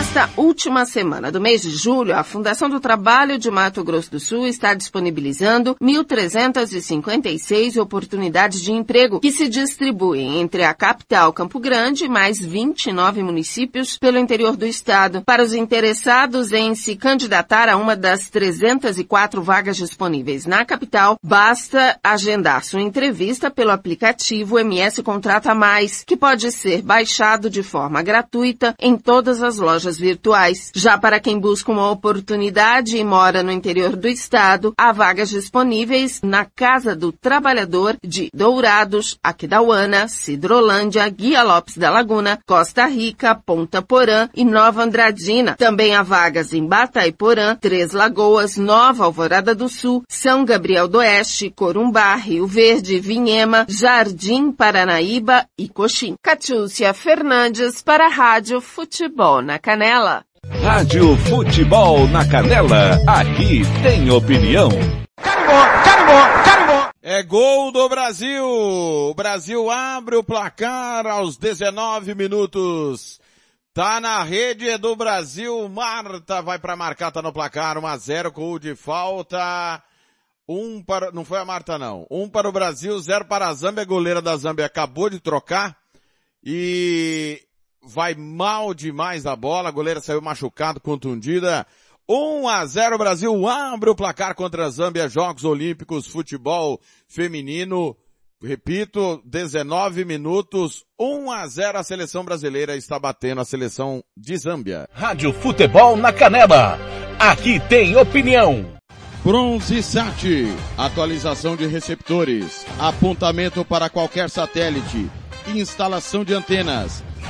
Speaker 10: Nesta última semana do mês de julho, a Fundação do Trabalho de Mato Grosso do Sul está disponibilizando 1.356 oportunidades de emprego que se distribuem entre a capital Campo Grande e mais 29 municípios pelo interior do estado. Para os interessados em se candidatar a uma das 304 vagas disponíveis na capital, basta agendar sua entrevista pelo aplicativo MS Contrata Mais, que pode ser baixado de forma gratuita em todas as lojas virtuais. Já para quem busca uma oportunidade e mora no interior do estado, há vagas disponíveis na Casa do Trabalhador de Dourados, Aquidauana, Cidrolândia, Guia Lopes da Laguna, Costa Rica, Ponta Porã e Nova Andradina. Também há vagas em Bataiporã, Três Lagoas, Nova Alvorada do Sul, São Gabriel do Oeste, Corumbá, Rio Verde, Vinhema, Jardim Paranaíba e Coxim. Catiúcia Fernandes para a Rádio Futebol na Canela.
Speaker 2: Rádio Futebol na Canela, aqui tem opinião.
Speaker 1: É gol do Brasil! O Brasil abre o placar aos 19 minutos. Tá na rede do Brasil. Marta vai para marcar, tá no placar. 1 a 0 com o de falta. Um para, não foi a Marta não. Um para o Brasil, zero para a Zâmbia. A goleira da Zâmbia acabou de trocar. E vai mal demais a bola. A goleira saiu machucada, contundida. 1 a 0 Brasil abre o placar contra a Zâmbia, Jogos Olímpicos, futebol feminino. Repito, 19 minutos, 1 a 0 a seleção brasileira está batendo a seleção de Zâmbia.
Speaker 2: Rádio Futebol na Canela, aqui tem opinião.
Speaker 1: Bronze Sat, atualização de receptores, apontamento para qualquer satélite, instalação de antenas,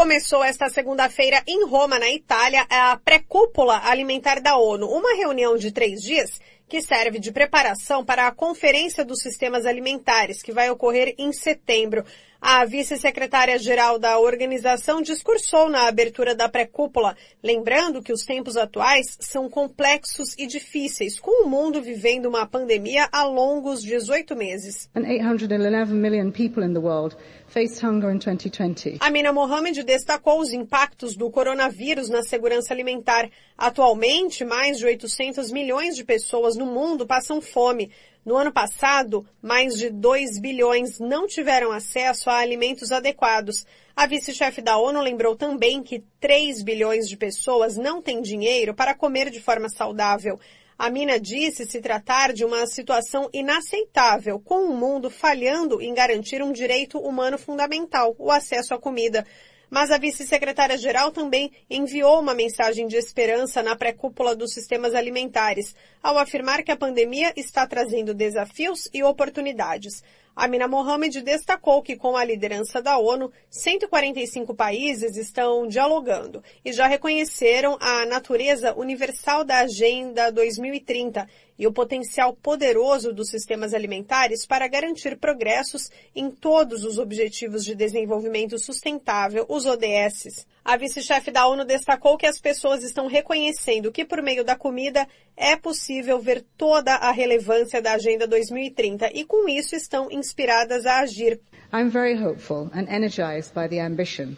Speaker 26: Começou esta segunda-feira em Roma, na Itália, a pré-cúpula alimentar da ONU, uma reunião de três dias que serve de preparação para a Conferência dos Sistemas Alimentares, que vai ocorrer em setembro. A vice-secretária-geral da organização discursou na abertura da pré-cúpula, lembrando que os tempos atuais são complexos e difíceis, com o mundo vivendo uma pandemia há longos 18 meses.
Speaker 27: And 811 million people in the world faced hunger in 2020.
Speaker 26: Amina Mohamed destacou os impactos do coronavírus na segurança alimentar. Atualmente, mais de 800 milhões de pessoas no mundo passam fome. No ano passado, mais de 2 bilhões não tiveram acesso a alimentos adequados. A vice-chefe da ONU lembrou também que 3 bilhões de pessoas não têm dinheiro para comer de forma saudável. A Mina disse se tratar de uma situação inaceitável, com o mundo falhando em garantir um direito humano fundamental, o acesso à comida. Mas a vice-secretária-geral também enviou uma mensagem de esperança na pré-cúpula dos sistemas alimentares, ao afirmar que a pandemia está trazendo desafios e oportunidades. Amina Mohamed destacou que com a liderança da ONU, 145 países estão dialogando e já reconheceram a natureza universal da Agenda 2030 e o potencial poderoso dos sistemas alimentares para garantir progressos em todos os Objetivos de Desenvolvimento Sustentável, os ODS. A vice-chefe da ONU destacou que as pessoas estão reconhecendo que por meio da comida é possível ver toda a relevância da Agenda 2030 e com isso estão inspiradas a agir.
Speaker 27: I'm very hopeful and energized by the ambition.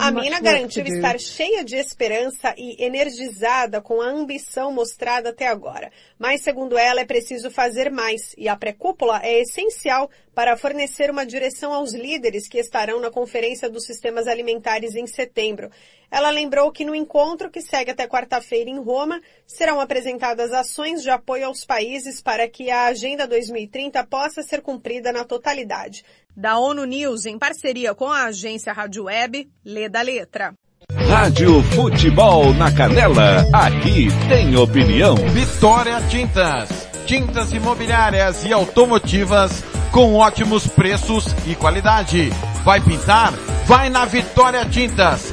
Speaker 26: A Mina garantiu estar cheia de esperança e energizada com a ambição mostrada até agora. Mas, segundo ela, é preciso fazer mais e a pré-cúpula é essencial para fornecer uma direção aos líderes que estarão na Conferência dos Sistemas Alimentares em setembro. Ela lembrou que no encontro que segue até quarta-feira em Roma, serão apresentadas ações de apoio aos países para que a Agenda 2030 possa ser cumprida na totalidade. Da ONU News, em parceria com a agência Rádio Web, lê da letra.
Speaker 2: Rádio Futebol na Canela, aqui tem opinião.
Speaker 1: Vitória Tintas, tintas imobiliárias e automotivas com ótimos preços e qualidade. Vai pintar? Vai na Vitória Tintas.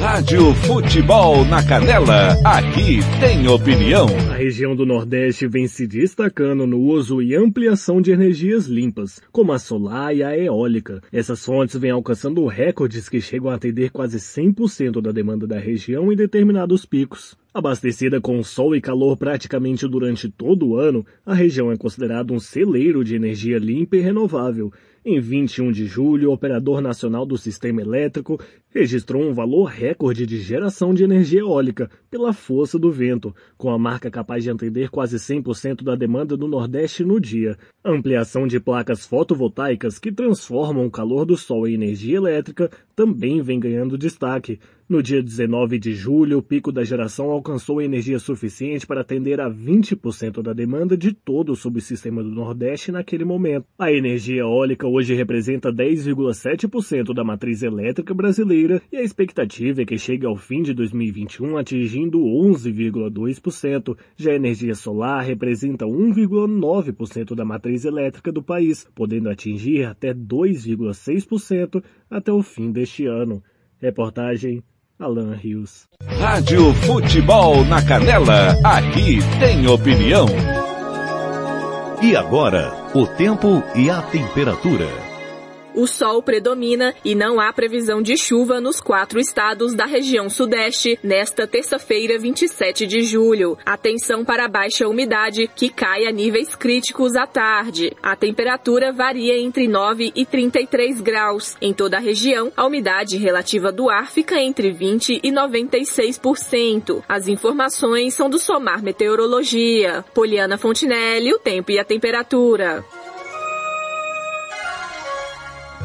Speaker 2: Rádio Futebol na Canela, aqui tem opinião.
Speaker 15: A região do Nordeste vem se destacando no uso e ampliação de energias limpas, como a solar e a eólica. Essas fontes vêm alcançando recordes que chegam a atender quase 100% da demanda da região em determinados picos. Abastecida com sol e calor praticamente durante todo o ano, a região é considerada um celeiro de energia limpa e renovável. Em 21 de julho, o Operador Nacional do Sistema Elétrico registrou um valor recorde de geração de energia eólica pela força do vento, com a marca capaz de atender quase 100% da demanda do Nordeste no dia. A ampliação de placas fotovoltaicas que transformam o calor do sol em energia elétrica também vem ganhando destaque. No dia 19 de julho, o pico da geração alcançou energia suficiente para atender a 20% da demanda de todo o subsistema do Nordeste naquele momento. A energia eólica hoje representa 10,7% da matriz elétrica brasileira e a expectativa é que chegue ao fim de 2021 atingindo 11,2%. Já a energia solar representa 1,9% da matriz elétrica do país, podendo atingir até 2,6% até o fim deste ano. Reportagem Alan Rios.
Speaker 2: Rádio Futebol na Canela, aqui tem opinião.
Speaker 5: E agora, o tempo e a temperatura.
Speaker 22: O sol predomina e não há previsão de chuva nos quatro estados da região sudeste nesta terça-feira, 27 de julho. Atenção para a baixa umidade, que cai a níveis críticos à tarde. A temperatura varia entre 9 e 33 graus. Em toda a região, a umidade relativa do ar fica entre 20 e 96%. As informações são do Somar Meteorologia. Poliana Fontinelli, o tempo e a temperatura.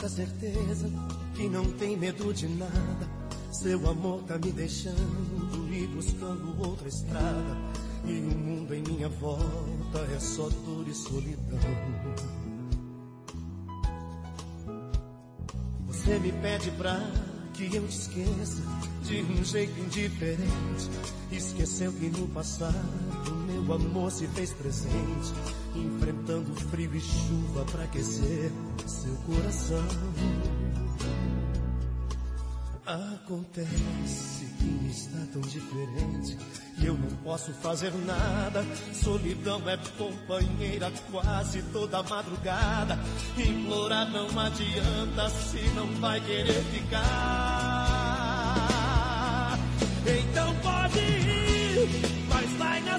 Speaker 25: Tanta certeza que não tem medo de nada. Seu amor tá me deixando ir buscando outra estrada. E o mundo em minha volta é só dor e solidão. Você me pede pra que eu te esqueça de um jeito indiferente. Esqueceu que no passado meu amor se fez presente, enfrentando frio e chuva pra aquecer seu coração. Acontece que está tão diferente e eu não posso fazer nada. Solidão é companheira quase toda madrugada. Implorar não adianta se não vai querer ficar. Então pode ir, mas vai na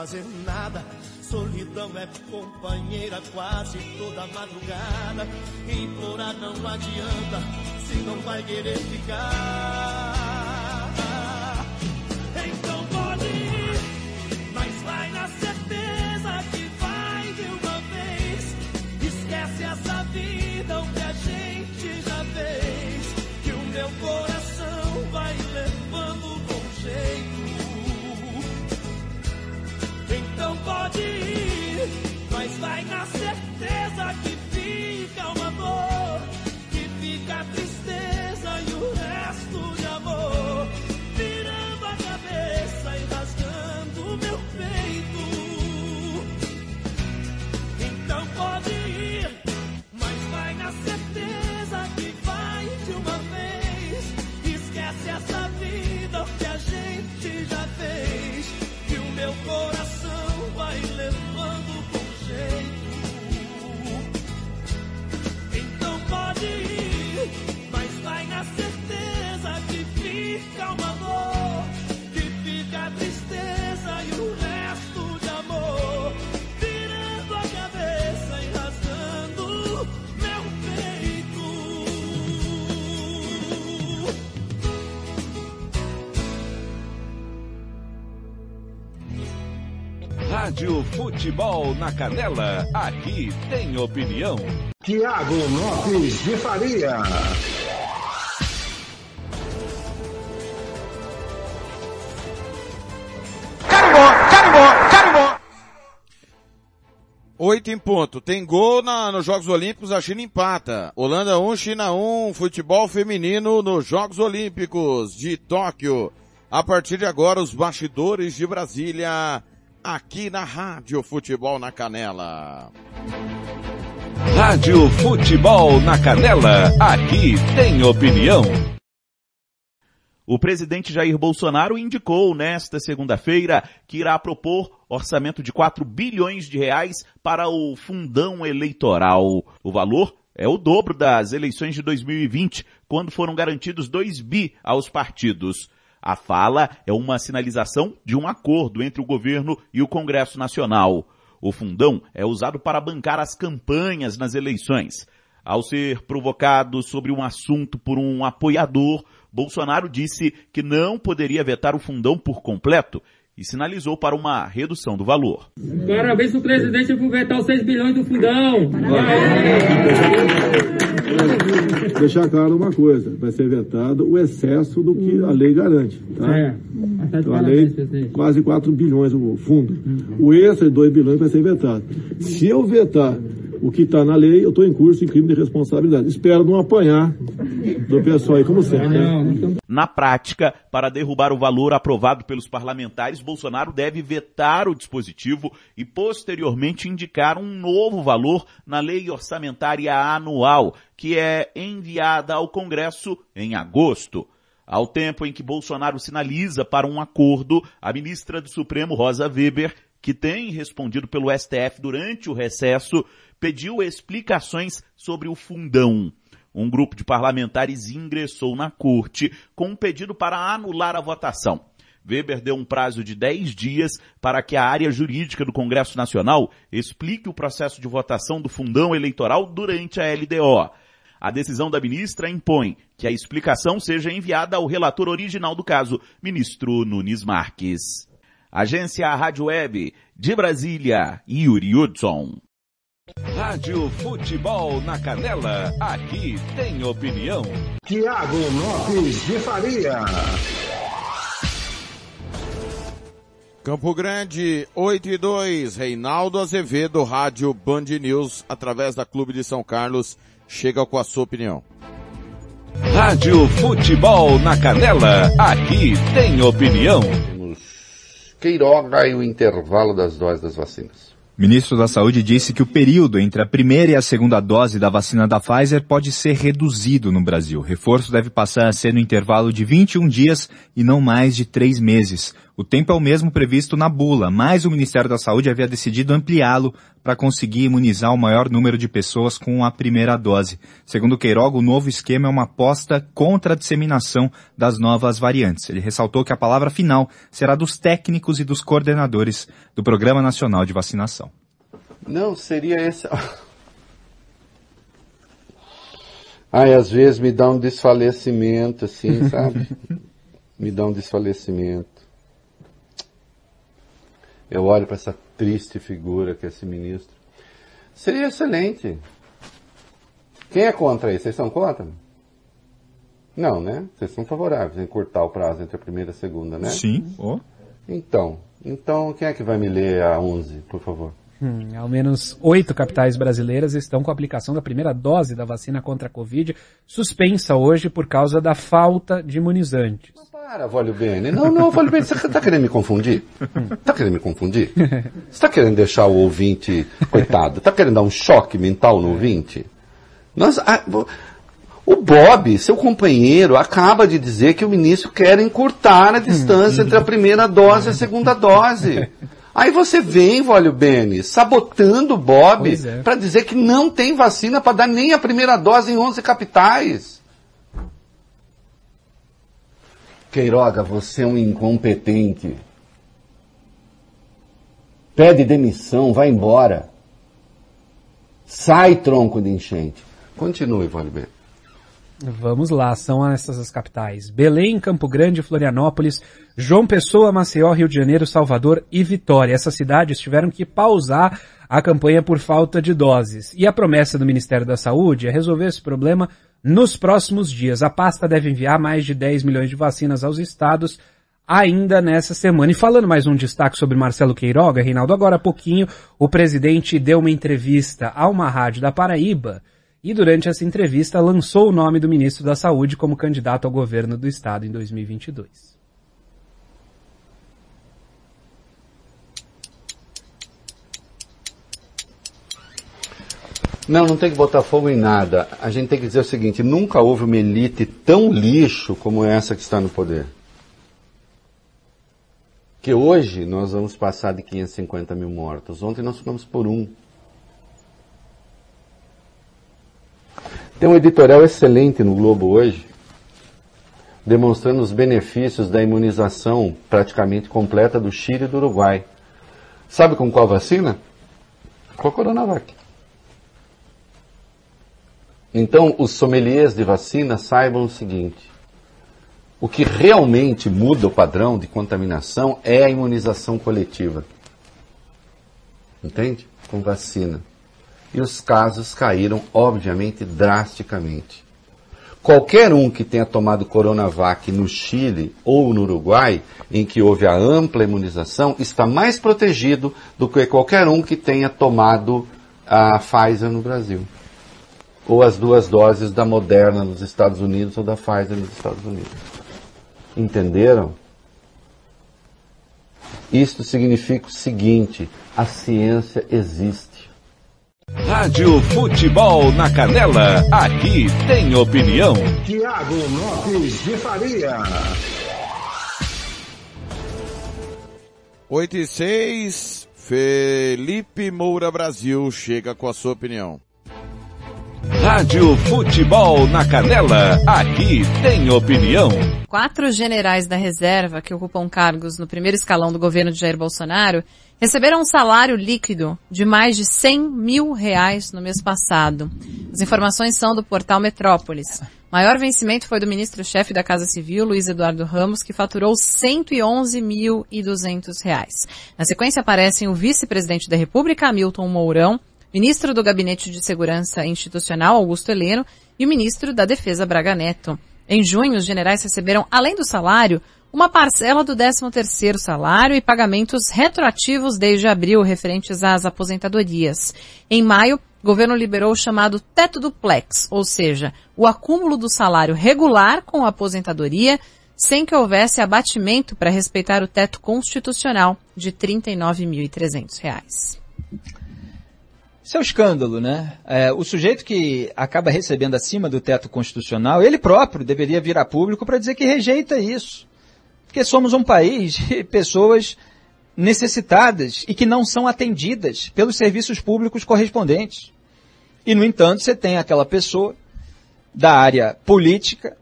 Speaker 25: fazer nada. Solidão é companheira quase toda madrugada. Implorar não adianta se não vai querer ficar.
Speaker 2: Rádio Futebol na Canela, aqui tem opinião.
Speaker 4: Tiago Lopes de Faria. Carimbó, carimbó, carimbó.
Speaker 1: Oito em ponto. Tem gol na, nos Jogos Olímpicos, a China empata. Holanda 1, um, China 1, um, futebol feminino nos Jogos Olímpicos de Tóquio. A partir de agora, os bastidores de Brasília aqui na Rádio Futebol na Canela.
Speaker 2: Rádio Futebol na Canela, aqui tem opinião.
Speaker 28: O presidente Jair Bolsonaro indicou nesta segunda-feira que irá propor orçamento de 4 bilhões de reais para o fundão eleitoral. O valor é o dobro das eleições de 2020, quando foram garantidos 2 bi aos partidos. A fala é uma sinalização de um acordo entre o governo e o Congresso Nacional. O fundão é usado para bancar as campanhas nas eleições. Ao ser provocado sobre um assunto por um apoiador, Bolsonaro disse que não poderia vetar o fundão por completo e sinalizou para uma redução do valor.
Speaker 29: Parabéns para o presidente por vetar os 6 bilhões do fundão.
Speaker 30: Deixar claro uma coisa, vai ser vetado o excesso do que a lei garante. Tá?
Speaker 29: É.
Speaker 30: Então, a lei, quase 4 bilhões o fundo. O extra de 2 bilhões vai ser vetado. Se eu vetar o que está na lei, eu estou em curso de crime de responsabilidade. Espero não apanhar do pessoal aí, como sempre. Né?
Speaker 28: Na prática, para derrubar o valor aprovado pelos parlamentares, Bolsonaro deve vetar o dispositivo e posteriormente indicar um novo valor na lei orçamentária anual, que é enviada ao Congresso em agosto. Ao tempo em que Bolsonaro sinaliza para um acordo, a ministra do Supremo, Rosa Weber, que tem respondido pelo STF durante o recesso, pediu explicações sobre o fundão. Um grupo de parlamentares ingressou na corte com um pedido para anular a votação. Weber deu um prazo de 10 dias para que a área jurídica do Congresso Nacional explique o processo de votação do fundão eleitoral durante a LDO. A decisão da ministra impõe que a explicação seja enviada ao relator original do caso, ministro Nunes Marques. Agência Rádio Web de Brasília, Yuri Hudson.
Speaker 2: Rádio Futebol na Canela, aqui tem opinião.
Speaker 4: Tiago Lopes de Faria.
Speaker 1: Campo Grande, 8 e 2, Reinaldo Azevedo, Rádio Band News, através da Clube de São Carlos, chega com a sua opinião.
Speaker 2: Rádio Futebol na Canela, aqui tem opinião.
Speaker 31: Queiroga e o intervalo das doses das vacinas.
Speaker 32: Ministro da Saúde disse que o período entre a primeira e a segunda dose da vacina da Pfizer pode ser reduzido no Brasil. O reforço deve passar a ser no intervalo de 21 dias e não mais de três meses. O tempo é o mesmo previsto na bula, mas o Ministério da Saúde havia decidido ampliá-lo para conseguir imunizar o maior número de pessoas com a primeira dose. Segundo Queiroga, o novo esquema é uma aposta contra a disseminação das novas variantes. Ele ressaltou que a palavra final será dos técnicos e dos coordenadores do Programa Nacional de Vacinação.
Speaker 31: Não, seria esse. Ai, às vezes me dá um desfalecimento, assim, sabe? me dá um desfalecimento. Eu olho para essa triste figura que é esse ministro. Seria excelente. Quem é contra isso? Vocês são contra? Não, né? Vocês são favoráveis em cortar o prazo entre a primeira e a segunda, né?
Speaker 32: Sim. Oh.
Speaker 31: Então, então quem é que vai me ler a 11, por favor?
Speaker 33: Hum, ao menos oito capitais brasileiras estão com a aplicação da primeira dose da vacina contra a Covid suspensa hoje por causa da falta de imunizantes.
Speaker 31: Para, Vólio Bene. Não, não, Vólio Bene, você está querendo me confundir? Está querendo me confundir? Você está querendo deixar o ouvinte, coitado, está querendo dar um choque mental no ouvinte? Nós, a, o Bob, seu companheiro, acaba de dizer que o ministro quer encurtar a distância entre a primeira dose e a segunda dose. Aí você vem, Vólio Bene, sabotando o Bob
Speaker 33: é.
Speaker 31: para dizer que não tem vacina para dar nem a primeira dose em 11 capitais. Queiroga, você é um incompetente. Pede demissão, vai embora. Sai, tronco de enchente. Continue, Vale B.
Speaker 33: Vamos lá, são essas as capitais. Belém, Campo Grande, Florianópolis, João Pessoa, Maceió, Rio de Janeiro, Salvador e Vitória. Essas cidades tiveram que pausar a campanha por falta de doses. E a promessa do Ministério da Saúde é resolver esse problema nos próximos dias. A pasta deve enviar mais de 10 milhões de vacinas aos estados ainda nessa semana. E falando mais um destaque sobre Marcelo Queiroga, Reinaldo, agora há pouquinho o presidente deu uma entrevista a uma rádio da Paraíba e durante essa entrevista lançou o nome do ministro da Saúde como candidato ao governo do estado em 2022.
Speaker 31: Não, não tem que botar fogo em nada. A gente tem que dizer o seguinte: nunca houve uma elite tão lixo como essa que está no poder. Que hoje nós vamos passar de 550 mil mortos. Ontem nós ficamos por um. Tem um editorial excelente no Globo hoje, demonstrando os benefícios da imunização praticamente completa do Chile e do Uruguai. Sabe com qual vacina? Com a Coronavac. Então, os sommeliers de vacina saibam o seguinte: o que realmente muda o padrão de contaminação é a imunização coletiva. Entende? Com vacina. E os casos caíram, obviamente, drasticamente. Qualquer um que tenha tomado Coronavac no Chile ou no Uruguai, em que houve a ampla imunização, está mais protegido do que qualquer um que tenha tomado a Pfizer no Brasil ou as duas doses da Moderna nos Estados Unidos ou da Pfizer nos Estados Unidos. Entenderam? Isto significa o seguinte: a ciência existe.
Speaker 2: Rádio Futebol na Canela, aqui tem opinião.
Speaker 4: Tiago Lopes de Faria.
Speaker 1: 8 e 6, Felipe Moura Brasil chega com a sua opinião.
Speaker 2: Rádio Futebol na Canela, aqui tem opinião.
Speaker 34: Quatro generais da reserva que ocupam cargos no primeiro escalão do governo de Jair Bolsonaro receberam um salário líquido de mais de 100 mil reais no mês passado. As informações são do portal Metrópolis. Maior vencimento foi do ministro-chefe da Casa Civil, Luiz Eduardo Ramos, que faturou 111.200 reais. Na sequência aparecem o vice-presidente da República, Hamilton Mourão, ministro do Gabinete de Segurança Institucional, Augusto Heleno, e o ministro da Defesa, Braga Neto. Em junho, os generais receberam, além do salário, uma parcela do 13º salário e pagamentos retroativos desde abril referentes às aposentadorias. Em maio, o governo liberou o chamado teto duplex, ou seja, o acúmulo do salário regular com a aposentadoria, sem que houvesse abatimento para respeitar o teto constitucional de R$ 39.300.
Speaker 35: Isso é um escândalo, né? É, o sujeito que acaba recebendo acima do teto constitucional, ele próprio deveria vir a público para dizer que rejeita isso. Porque somos um país de pessoas necessitadas e que não são atendidas pelos serviços públicos correspondentes. E, no entanto, você tem aquela pessoa da área política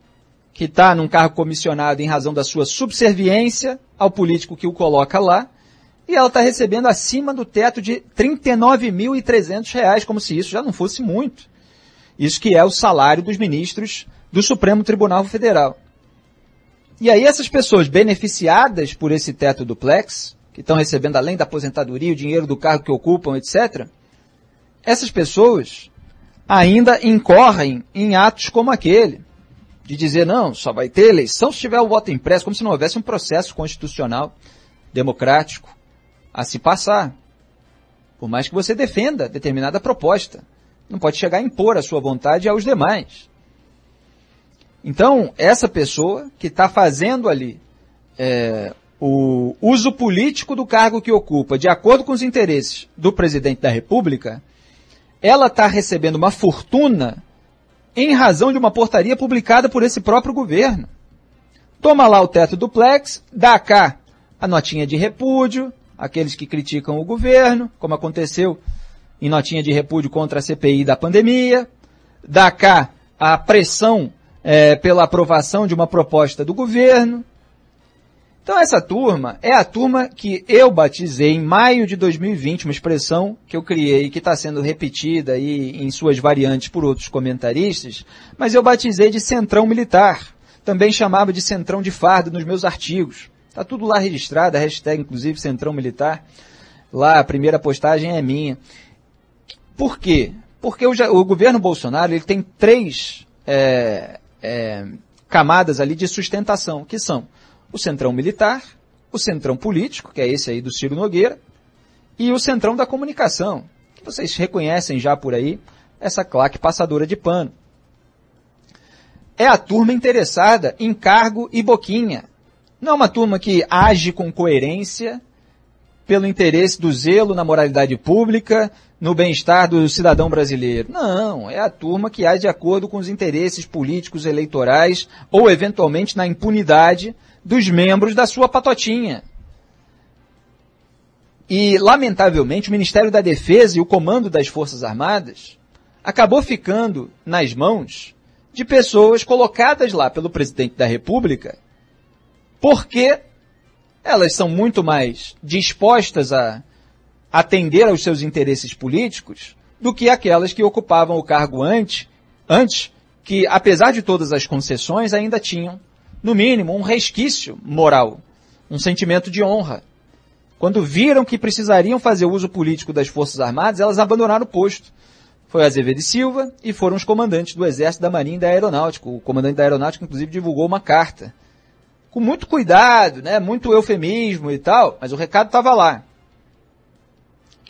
Speaker 35: que está num cargo comissionado em razão da sua subserviência ao político que o coloca lá, e ela está recebendo acima do teto de R$ 39.300, como se isso já não fosse muito. Isso que é o salário dos ministros do Supremo Tribunal Federal. E aí essas pessoas beneficiadas por esse teto duplex, que estão recebendo além da aposentadoria, o dinheiro do cargo que ocupam, etc., essas pessoas ainda incorrem em atos como aquele, de dizer, não, só vai ter eleição se tiver o voto impresso, como se não houvesse um processo constitucional, democrático, a se passar. Por mais que você defenda determinada proposta. Não pode chegar a impor a sua vontade aos demais. Então, essa pessoa que está fazendo ali é, o uso político do cargo que ocupa, de acordo com os interesses do presidente da República, ela está recebendo uma fortuna em razão de uma portaria publicada por esse próprio governo. Toma lá o teto duplex, dá cá a notinha de repúdio, aqueles que criticam o governo, como aconteceu em notinha de repúdio contra a CPI da pandemia, dá cá a pressão é, pela aprovação de uma proposta do governo. Então essa turma é a turma que eu batizei em maio de 2020, uma expressão que eu criei que está sendo repetida aí em suas variantes por outros comentaristas, mas eu batizei de centrão militar. Também chamava de centrão de fardo nos meus artigos. Tá tudo lá registrado, a hashtag inclusive Centrão Militar. Lá a primeira postagem é minha. Por quê? Porque o, o governo Bolsonaro ele tem três é, é, camadas ali de sustentação, que são o centrão militar, o centrão político, que é esse aí do Ciro Nogueira, e o centrão da comunicação, que vocês reconhecem já por aí, essa claque passadora de pano. É a turma interessada em cargo e boquinha. Não é uma turma que age com coerência, pelo interesse do zelo na moralidade pública, no bem-estar do cidadão brasileiro. Não, é a turma que age de acordo com os interesses políticos eleitorais ou, eventualmente, na impunidade dos membros da sua patotinha. E, lamentavelmente, o Ministério da Defesa e o comando das Forças Armadas acabou ficando nas mãos de pessoas colocadas lá pelo presidente da República porque elas são muito mais dispostas a atender aos seus interesses políticos do que aquelas que ocupavam o cargo antes, antes que, apesar de todas as concessões, ainda tinham, no mínimo, um resquício moral, um sentimento de honra. Quando viram que precisariam fazer uso político das Forças Armadas, elas abandonaram o posto. Foi Azevedo e Silva e foram os comandantes do Exército, da Marinha e da Aeronáutica. O comandante da Aeronáutica, inclusive, divulgou uma carta com muito cuidado, né, muito eufemismo e tal, mas o recado estava lá.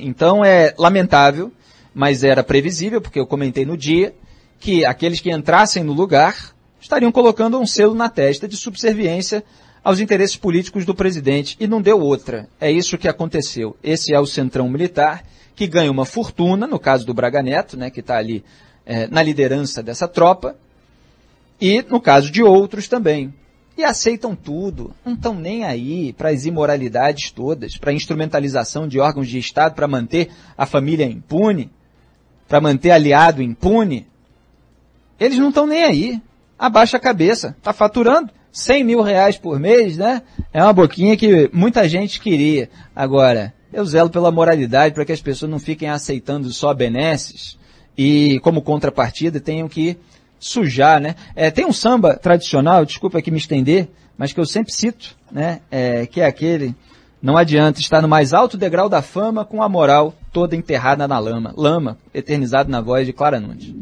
Speaker 35: Então é lamentável, mas era previsível, porque eu comentei no dia, que aqueles que entrassem no lugar estariam colocando um selo na testa de subserviência aos interesses políticos do presidente, e não deu outra. É isso que aconteceu. Esse é o centrão militar, que ganha uma fortuna, no caso do Braga Neto, né, que está ali é, na liderança dessa tropa, e no caso de outros também e aceitam tudo, não estão nem aí para as imoralidades todas, para a instrumentalização de órgãos de Estado para manter a família impune, para manter aliado impune. Eles não estão nem aí. Abaixa a cabeça. Está faturando 100 mil reais por mês, né? É uma boquinha que muita gente queria. Agora, eu zelo pela moralidade para que as pessoas não fiquem aceitando só benesses e, como contrapartida, tenham que sujar, né? É, tem um samba tradicional, desculpa aqui me estender, mas que eu sempre cito, né? É, que é aquele, não adianta estar no mais alto degrau da fama com a moral toda enterrada na lama. Lama, eternizado na voz de Clara Nunes.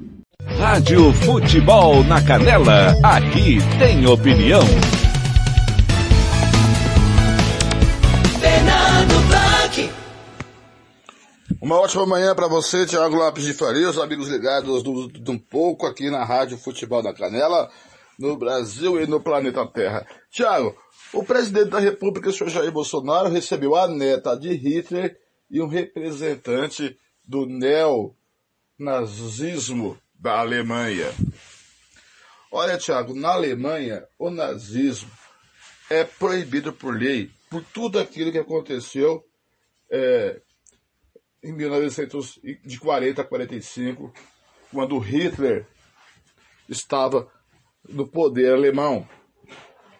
Speaker 2: Rádio Futebol na Canela, aqui tem opinião.
Speaker 36: Uma ótima manhã para você, Tiago Lopes de Faria, os amigos ligados do, do um pouco aqui na Rádio Futebol da Canela, no Brasil e no planeta Terra. Tiago, o presidente da República, o senhor Jair Bolsonaro, recebeu a neta de Hitler e um representante do neonazismo da Alemanha. Olha, Tiago, na Alemanha, o nazismo é proibido por lei por tudo aquilo que aconteceu é, em 1940 a 45, quando Hitler estava no poder alemão.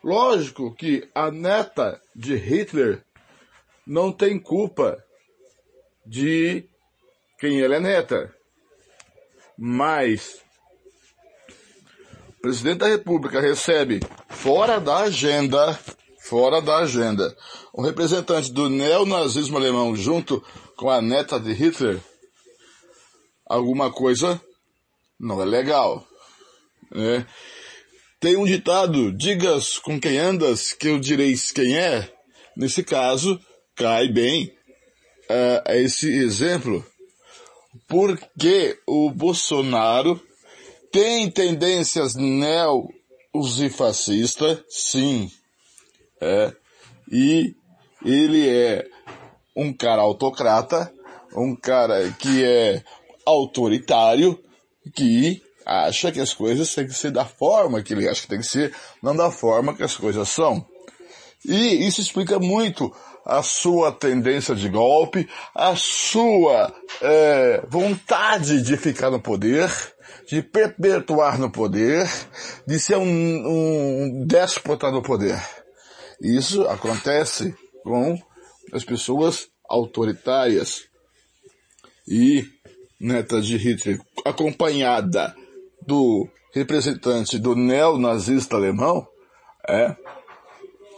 Speaker 36: Lógico que a neta de Hitler não tem culpa de quem ela é neta. Mas o presidente da República recebe fora da agenda, fora da agenda, um representante do neonazismo alemão junto com a neta de Hitler, alguma coisa não é legal. Né? Tem um ditado, digas com quem andas, que eu direis quem é. Nesse caso, cai bem uh, esse exemplo. Porque o Bolsonaro tem tendências neo e fascista, sim. É, e ele é um cara autocrata, um cara que é autoritário, que acha que as coisas têm que ser da forma que ele acha que tem que ser, não da forma que as coisas são. E isso explica muito a sua tendência de golpe, a sua é, vontade de ficar no poder, de perpetuar no poder, de ser um, um déspota no poder. Isso acontece com as pessoas autoritárias. E neta de Hitler, acompanhada do representante do neonazista alemão, é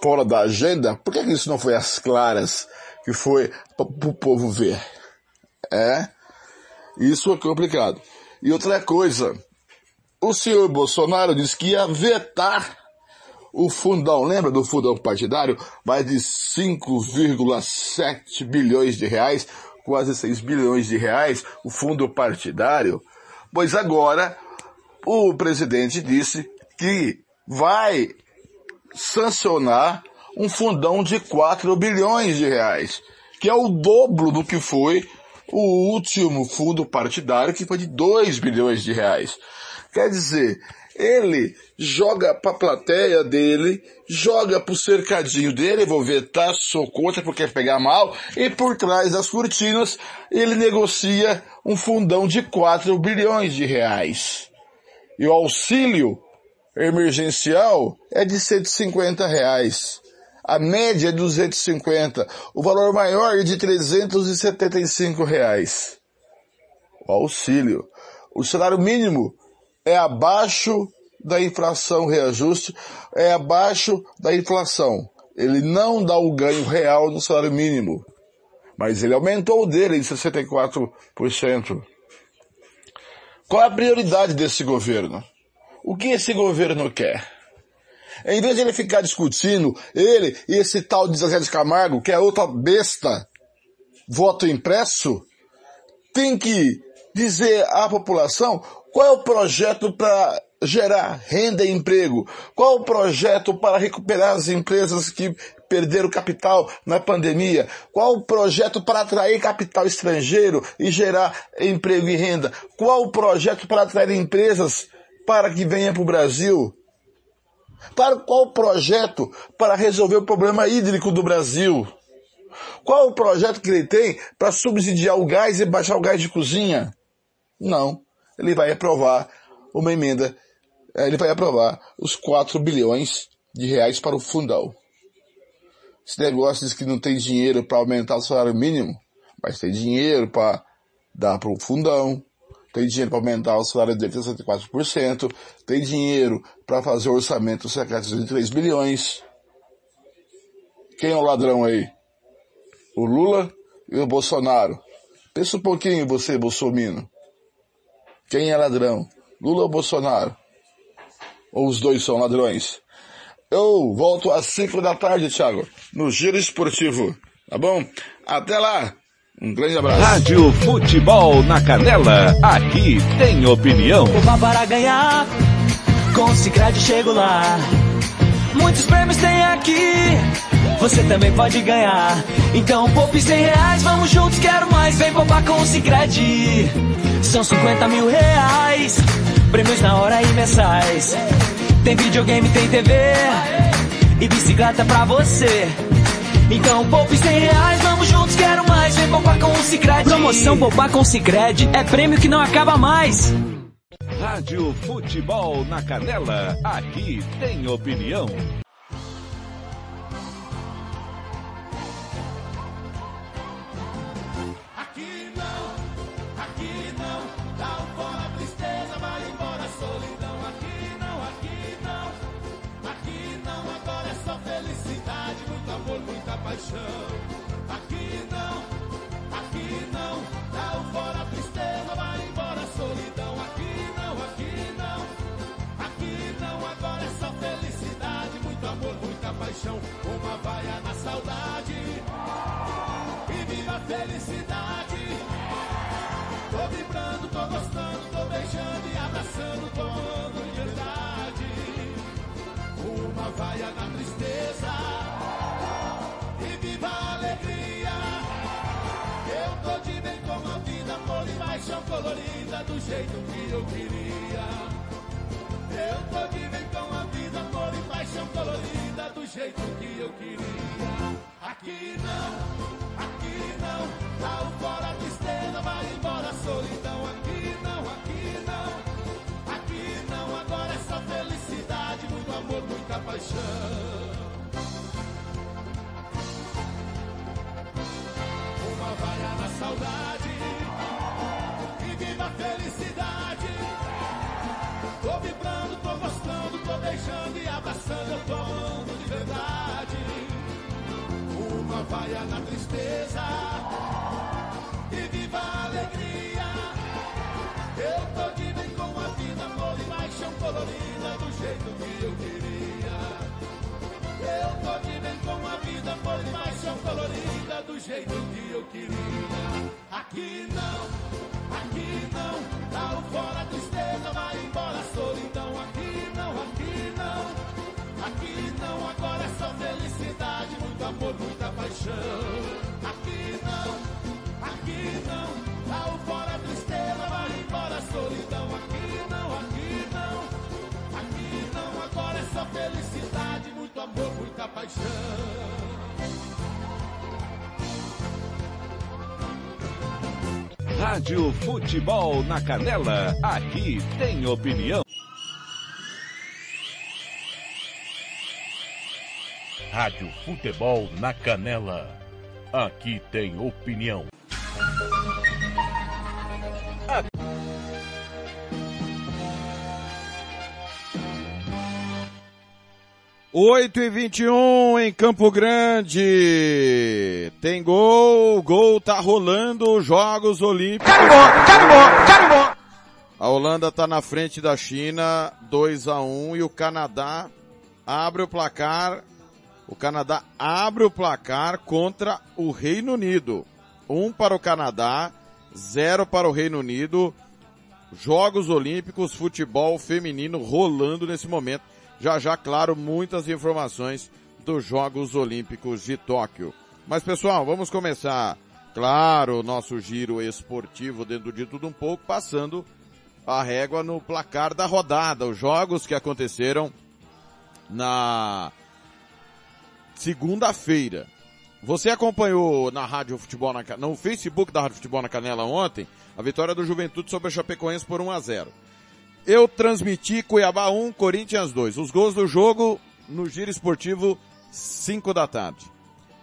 Speaker 36: fora da agenda, por que isso não foi às claras que foi para o povo ver? É, isso é complicado. E outra coisa, o senhor Bolsonaro disse que ia vetar o fundão, lembra do fundão partidário? Mais de 5,7 bilhões de reais, quase 6 bilhões de reais, o fundo partidário. Pois agora, o presidente disse que vai sancionar um fundão de 4 bilhões de reais, que é o dobro do que foi o último fundo partidário, que foi de 2 bilhões de reais. Quer dizer, ele joga para a plateia dele, joga para o cercadinho dele, vou vetar, sou contra porque quer pegar mal, e por trás das cortinas ele negocia um fundão de 4 bilhões de reais. E o auxílio emergencial é de 150 reais. A média é 250. O valor maior é de 375 reais. O auxílio. O salário mínimo é abaixo da inflação reajuste, é abaixo da inflação. Ele não dá o ganho real no salário mínimo. Mas ele aumentou o dele em 64%. Qual é a prioridade desse governo? O que esse governo quer? Em vez de ele ficar discutindo, ele e esse tal de Zé de Camargo, que é outra besta, voto impresso, tem que dizer à população qual é o projeto para gerar renda e emprego? Qual o projeto para recuperar as empresas que perderam capital na pandemia? Qual o projeto para atrair capital estrangeiro e gerar emprego e renda? Qual o projeto para atrair empresas para que venha para o Brasil? Para qual o projeto para resolver o problema hídrico do Brasil? Qual o projeto que ele tem para subsidiar o gás e baixar o gás de cozinha? Não ele vai aprovar uma emenda, eh, ele vai aprovar os 4 bilhões de reais para o fundão. Esse negócio diz que não tem dinheiro para aumentar o salário mínimo, mas tem dinheiro para dar para o fundão, tem dinheiro para aumentar o salário dele 64%, tem dinheiro para fazer o orçamento secreto de 3 bilhões. Quem é o ladrão aí? O Lula e o Bolsonaro. Pensa um pouquinho você, Bolsonaro. Quem é ladrão? Lula ou Bolsonaro? Ou os dois são ladrões? Eu volto às 5 da tarde, Thiago, no Giro Esportivo. Tá bom? Até lá! Um grande abraço.
Speaker 2: Rádio Futebol na Canela. Aqui tem opinião.
Speaker 25: Opa para ganhar, com o Cicred chego lá. Muitos prêmios tem aqui, você também pode ganhar. Então poupe 100 reais, vamos juntos, quero mais. Vem poupar com o Cicred. São 50 mil reais, prêmios na hora e mensais. Tem videogame, tem TV e bicicleta pra você. Então poupe 100 reais, vamos juntos, quero mais. Vem poupar com o Cicred.
Speaker 37: Promoção poupar com o Cicred é prêmio que não acaba mais.
Speaker 2: Rádio Futebol na Canela. Aqui tem opinião.
Speaker 25: Paixão. Uma vaia na saudade e viva a felicidade. Tô vibrando, tô gostando, tô beijando e abraçando, tô amando de verdade. Uma vaia na tristeza e viva a alegria. Eu tô de bem com a vida, amor e paixão colorida do jeito que eu queria. Aqui não, aqui não, lá o fora a tristeza, vai embora a solidão. Aqui não, aqui não, aqui não, agora é só felicidade, muito amor, muita paixão. Uma vaia na saudade e viva a felicidade. Tô vibrando, tô gostando, tô beijando e abraçando, uma vaia na tristeza e viva a alegria. Eu tô de bem com a vida, flor e paixão colorida do jeito que eu queria. Eu tô de bem com a vida, flor e paixão colorida do jeito que eu queria. Aqui não, aqui não, dá o fora a tristeza, vai embora a solidão. Aqui não, aqui não, aqui não agora muita paixão. Aqui não, aqui não, dá o fora tristeza, vai embora a solidão. Aqui não, aqui não, aqui não, agora é só felicidade, muito amor, muita paixão.
Speaker 2: Rádio Futebol na Canela, aqui tem opinião.
Speaker 5: Rádio Futebol na Canela. Aqui tem opinião.
Speaker 1: Oito e 21 em Campo Grande. Tem gol, gol tá rolando, Jogos Olímpicos. Carimbó, carimbó, carimbó. A Holanda tá na frente da China, 2 a 1 e o Canadá abre o placar. O Canadá abre o placar contra o Reino Unido. Um para o Canadá, zero para o Reino Unido. Jogos Olímpicos, futebol feminino rolando nesse momento. Já já, claro, muitas informações dos Jogos Olímpicos de Tóquio. Mas pessoal, vamos começar, claro, o nosso giro esportivo dentro de tudo um pouco, passando a régua no placar da rodada. Os jogos que aconteceram na segunda-feira. Você acompanhou na Rádio Futebol na no Facebook da Rádio Futebol na Canela ontem a vitória do Juventude sobre a Chapecoense por 1 a 0. Eu transmiti Cuiabá 1, Corinthians 2. Os gols do jogo no Giro Esportivo 5 da tarde.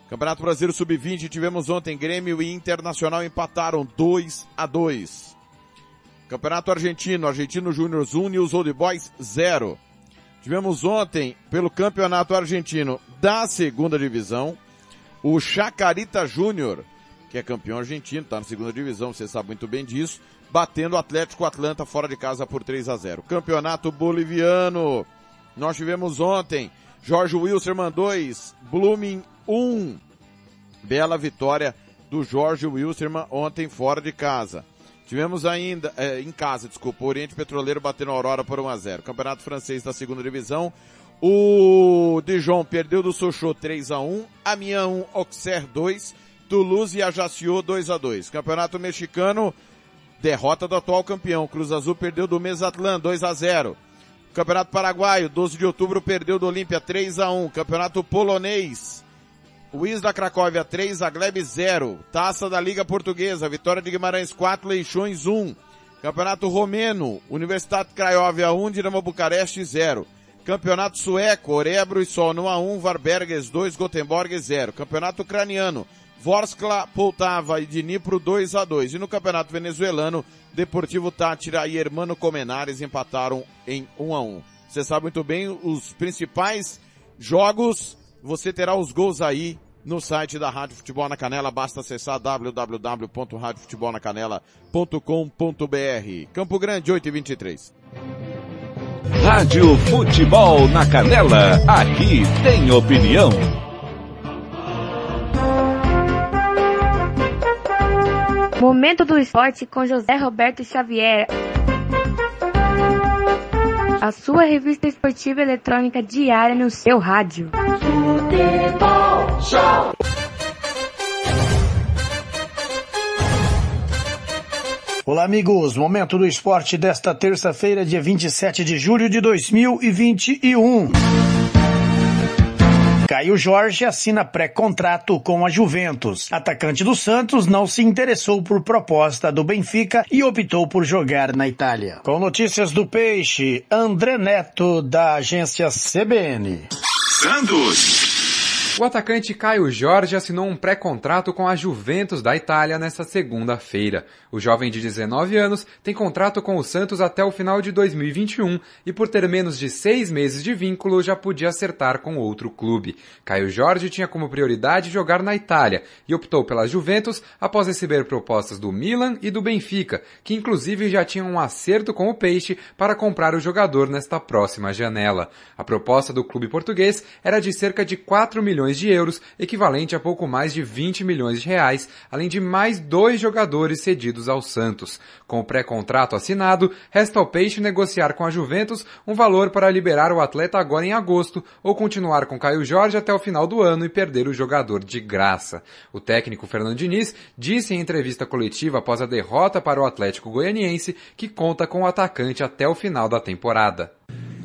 Speaker 1: Campeonato Brasileiro Sub-20 tivemos ontem Grêmio e Internacional empataram 2 a 2. Campeonato Argentino, Argentino Júnior 1 e os Old Boys 0. Tivemos ontem, pelo Campeonato Argentino da segunda divisão, o Chacarita Júnior, que é campeão argentino, está na segunda divisão, você sabe muito bem disso, batendo o Atlético Atlanta fora de casa por 3 a 0. Campeonato Boliviano, nós tivemos ontem, Jorge Wilstermann 2, Blooming 1. Bela vitória do Jorge Wilstermann ontem fora de casa. Tivemos ainda, é, em casa, desculpa, o Oriente Petroleiro batendo Aurora por 1 a 0. Campeonato Francês da segunda divisão. O Dijon perdeu do Sochaux 3 a 1, Amiens 1, Auxerre 2, Toulouse e Ajaccio 2 a 2. Campeonato Mexicano, derrota do atual campeão. Cruz Azul perdeu do Mesatlan 2 a 0. Campeonato Paraguaio, 12 de outubro perdeu do Olímpia 3 a 1. Campeonato Polonês, o Isla Cracóvia 3, a Glebe 0. Taça da Liga Portuguesa, Vitória de Guimarães 4, Leixões 1. Campeonato Romeno, Universidade Craiova 1, Dinamo Bucareste 0. Campeonato Sueco, Orebro e Solno 1 a 1, Varberges 2, Gothenburg 0. Campeonato Ucraniano, Vorskla, Poltava e Dnipro 2 a 2. E no Campeonato Venezuelano, Deportivo Tátira e Hermano Comenares empataram em 1 a 1. Você sabe muito bem os principais jogos, você terá os gols aí no site da Rádio Futebol na Canela, basta acessar www.radiofutebolnacanela.com.br. Campo Grande, 8 e 23.
Speaker 2: Rádio Futebol na Canela, aqui tem opinião.
Speaker 38: Momento do esporte com José Roberto Xavier. A sua revista esportiva eletrônica diária no seu rádio.
Speaker 25: Futebol Show.
Speaker 39: Olá, amigos. Momento do esporte desta terça-feira, dia 27 de julho de 2021. Caio Jorge assina pré-contrato com a Juventus. Atacante do Santos não se interessou por proposta do Benfica e optou por jogar na Itália. Com notícias do Peixe, André Neto, da agência CBN.
Speaker 40: Santos. O atacante Caio Jorge assinou um pré-contrato com a Juventus da Itália nesta segunda-feira. O jovem de 19 anos tem contrato com o Santos até o final de 2021 e por ter menos de seis meses de vínculo já podia acertar com outro clube. Caio Jorge tinha como prioridade jogar na Itália e optou pela Juventus após receber propostas do Milan e do Benfica, que inclusive já tinham um acerto com o Peixe para comprar o jogador nesta próxima janela. A proposta do clube português era de cerca de 4 milhões milhões de euros, equivalente a pouco mais de 20 milhões de reais, além de mais dois jogadores cedidos ao Santos. Com o pré-contrato assinado, resta ao Peixe negociar com a Juventus um valor para liberar o atleta agora em agosto ou continuar com Caio Jorge até o final do ano e perder o jogador de graça. O técnico Fernando Diniz disse em entrevista coletiva após a derrota para o Atlético Goianiense que conta com o atacante até o final da temporada.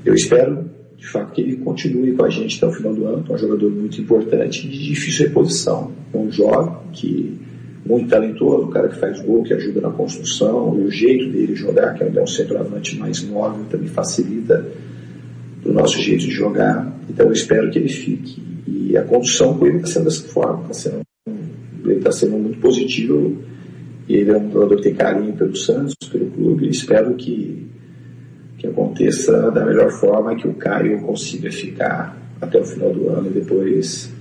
Speaker 41: Eu espero, de fato, que ele continue com a gente até o final do ano, é um jogador muito importante de difícil reposição. É um jovem que muito talentoso, um cara que faz gol, que ajuda na construção, e o jeito dele jogar, que é um centroavante mais móvel, também facilita o nosso jeito de jogar. Então eu espero que ele fique. E a condução com ele está sendo dessa forma, tá sendo, ele está sendo muito positivo. E ele é um jogador que tem carinho pelo Santos, pelo clube. E espero que, que aconteça da melhor forma, que o Caio consiga ficar até o final do ano e depois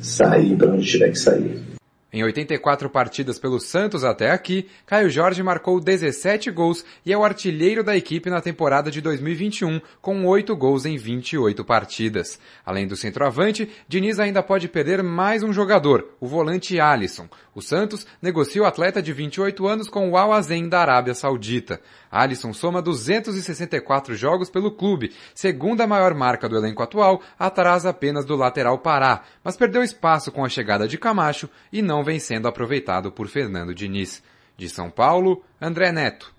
Speaker 41: sair para onde tiver que sair.
Speaker 40: Em 84 partidas pelo Santos até aqui, Caio Jorge marcou 17 gols e é o artilheiro da equipe na temporada de 2021, com 8 gols em 28 partidas. Além do centroavante, Diniz ainda pode perder mais um jogador, o volante Alisson. O Santos negocia o atleta de 28 anos com o Al Azen da Arábia Saudita. Alisson soma 264 jogos pelo clube, segunda maior marca do elenco atual, atrás apenas do lateral Pará, mas perdeu espaço com a chegada de Camacho e não vem sendo aproveitado por Fernando Diniz. De São Paulo, André Neto.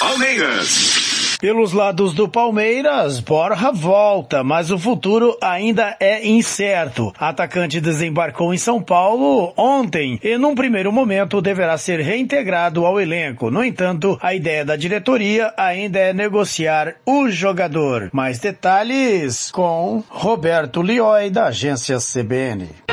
Speaker 39: Palmeiras. Pelos lados do Palmeiras, Borja volta, mas o futuro ainda é incerto. Atacante desembarcou em São Paulo ontem e, num primeiro momento, deverá ser reintegrado ao elenco. No entanto, a ideia da diretoria ainda é negociar o jogador. Mais detalhes com Roberto Lioi, da agência CBN.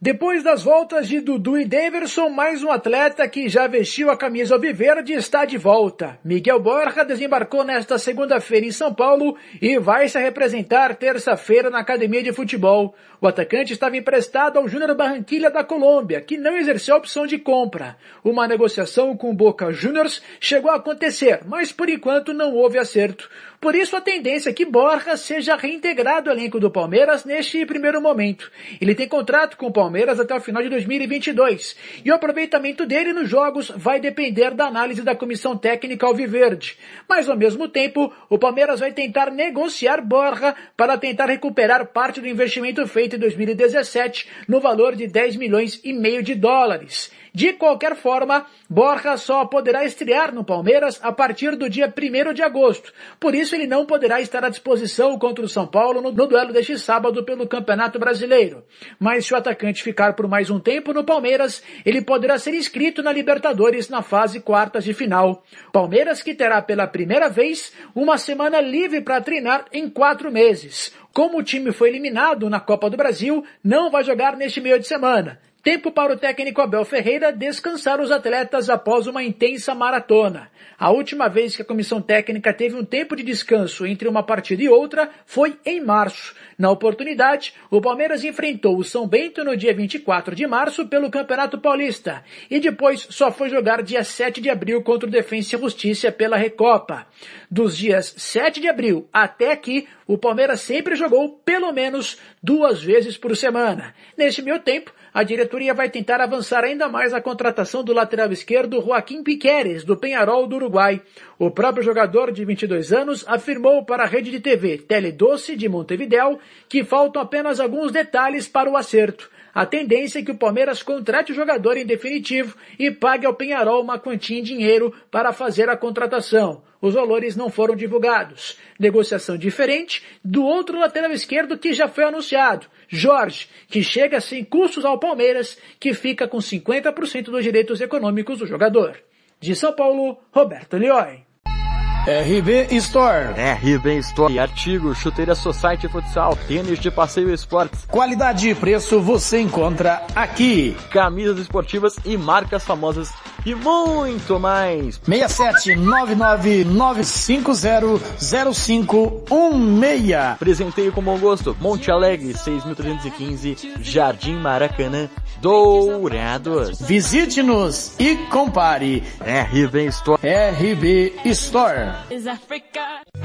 Speaker 42: Depois das voltas de Dudu e Daverson, mais um atleta que já vestiu a camisa alviverde está de volta. Miguel Borja desembarcou nesta segunda-feira em São Paulo e vai se representar terça-feira na academia de futebol. O atacante estava emprestado ao Júnior Barranquilha da Colômbia, que não exerceu a opção de compra. Uma negociação com Boca Juniors chegou a acontecer, mas por enquanto não houve acerto. Por isso a tendência é que Borja seja reintegrado ao elenco do Palmeiras neste primeiro momento. Ele tem contrato com o Palmeiras até o final de 2022 e o aproveitamento dele nos jogos vai depender da análise da comissão técnica alviverde. Mas ao mesmo tempo, o Palmeiras vai tentar negociar Borja para tentar recuperar parte do investimento feito em 2017 no valor de 10 milhões e meio de dólares. De qualquer forma, Borja só poderá estrear no Palmeiras a partir do dia 1 de agosto. Por isso ele não poderá estar à disposição contra o São Paulo no, no, duelo deste sábado pelo Campeonato Brasileiro. Mas se o atacante ficar por mais um tempo no Palmeiras, ele poderá ser inscrito na Libertadores na fase quartas de final. Palmeiras que terá pela primeira vez uma semana livre para treinar em quatro meses. Como o time foi eliminado na Copa do Brasil, não vai jogar neste meio de semana. Tempo para o técnico Abel Ferreira descansar os atletas após uma intensa maratona. A última vez que a comissão técnica teve um tempo de descanso entre uma partida e outra foi em março. Na oportunidade, o Palmeiras enfrentou o São Bento no dia 24 de março pelo Campeonato Paulista e depois só foi jogar dia 7 de abril contra o Defensa e Justiça pela Recopa. Dos dias 7 de abril até aqui, o Palmeiras sempre jogou pelo menos duas vezes por semana. Neste meio tempo, a diretoria vai tentar avançar ainda mais a contratação do lateral esquerdo Joaquim Piqueres, do Penharol do Uruguai. O próprio jogador de 22 anos afirmou para a rede de TV Teledoce de Montevideo que faltam apenas alguns detalhes para o acerto. A tendência é que o Palmeiras contrate o jogador em definitivo e pague ao Penharol uma quantia em dinheiro para fazer a contratação. Os valores não foram divulgados. Negociação diferente do outro lateral esquerdo que já foi anunciado, Jorge, que chega sem custos ao Palmeiras, que fica com 50% dos direitos econômicos do jogador. De São Paulo, Roberto Lioi.
Speaker 39: RB Store.
Speaker 43: RB Store. Artigos, chuteira Society Futsal, tênis de passeio e esportes.
Speaker 39: Qualidade e preço você encontra aqui.
Speaker 43: Camisas esportivas e marcas famosas e muito mais.
Speaker 39: 67999500516.
Speaker 43: Presenteio com bom gosto. Monte Alegre, 6.315, Jardim Maracanã, Dourados.
Speaker 39: Visite-nos e compare.
Speaker 43: RB Store.
Speaker 39: RB Store.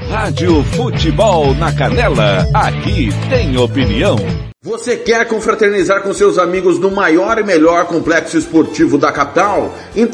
Speaker 2: Rádio Futebol na Canela, aqui tem opinião.
Speaker 44: Você quer confraternizar com seus amigos no maior e melhor complexo esportivo da capital? Então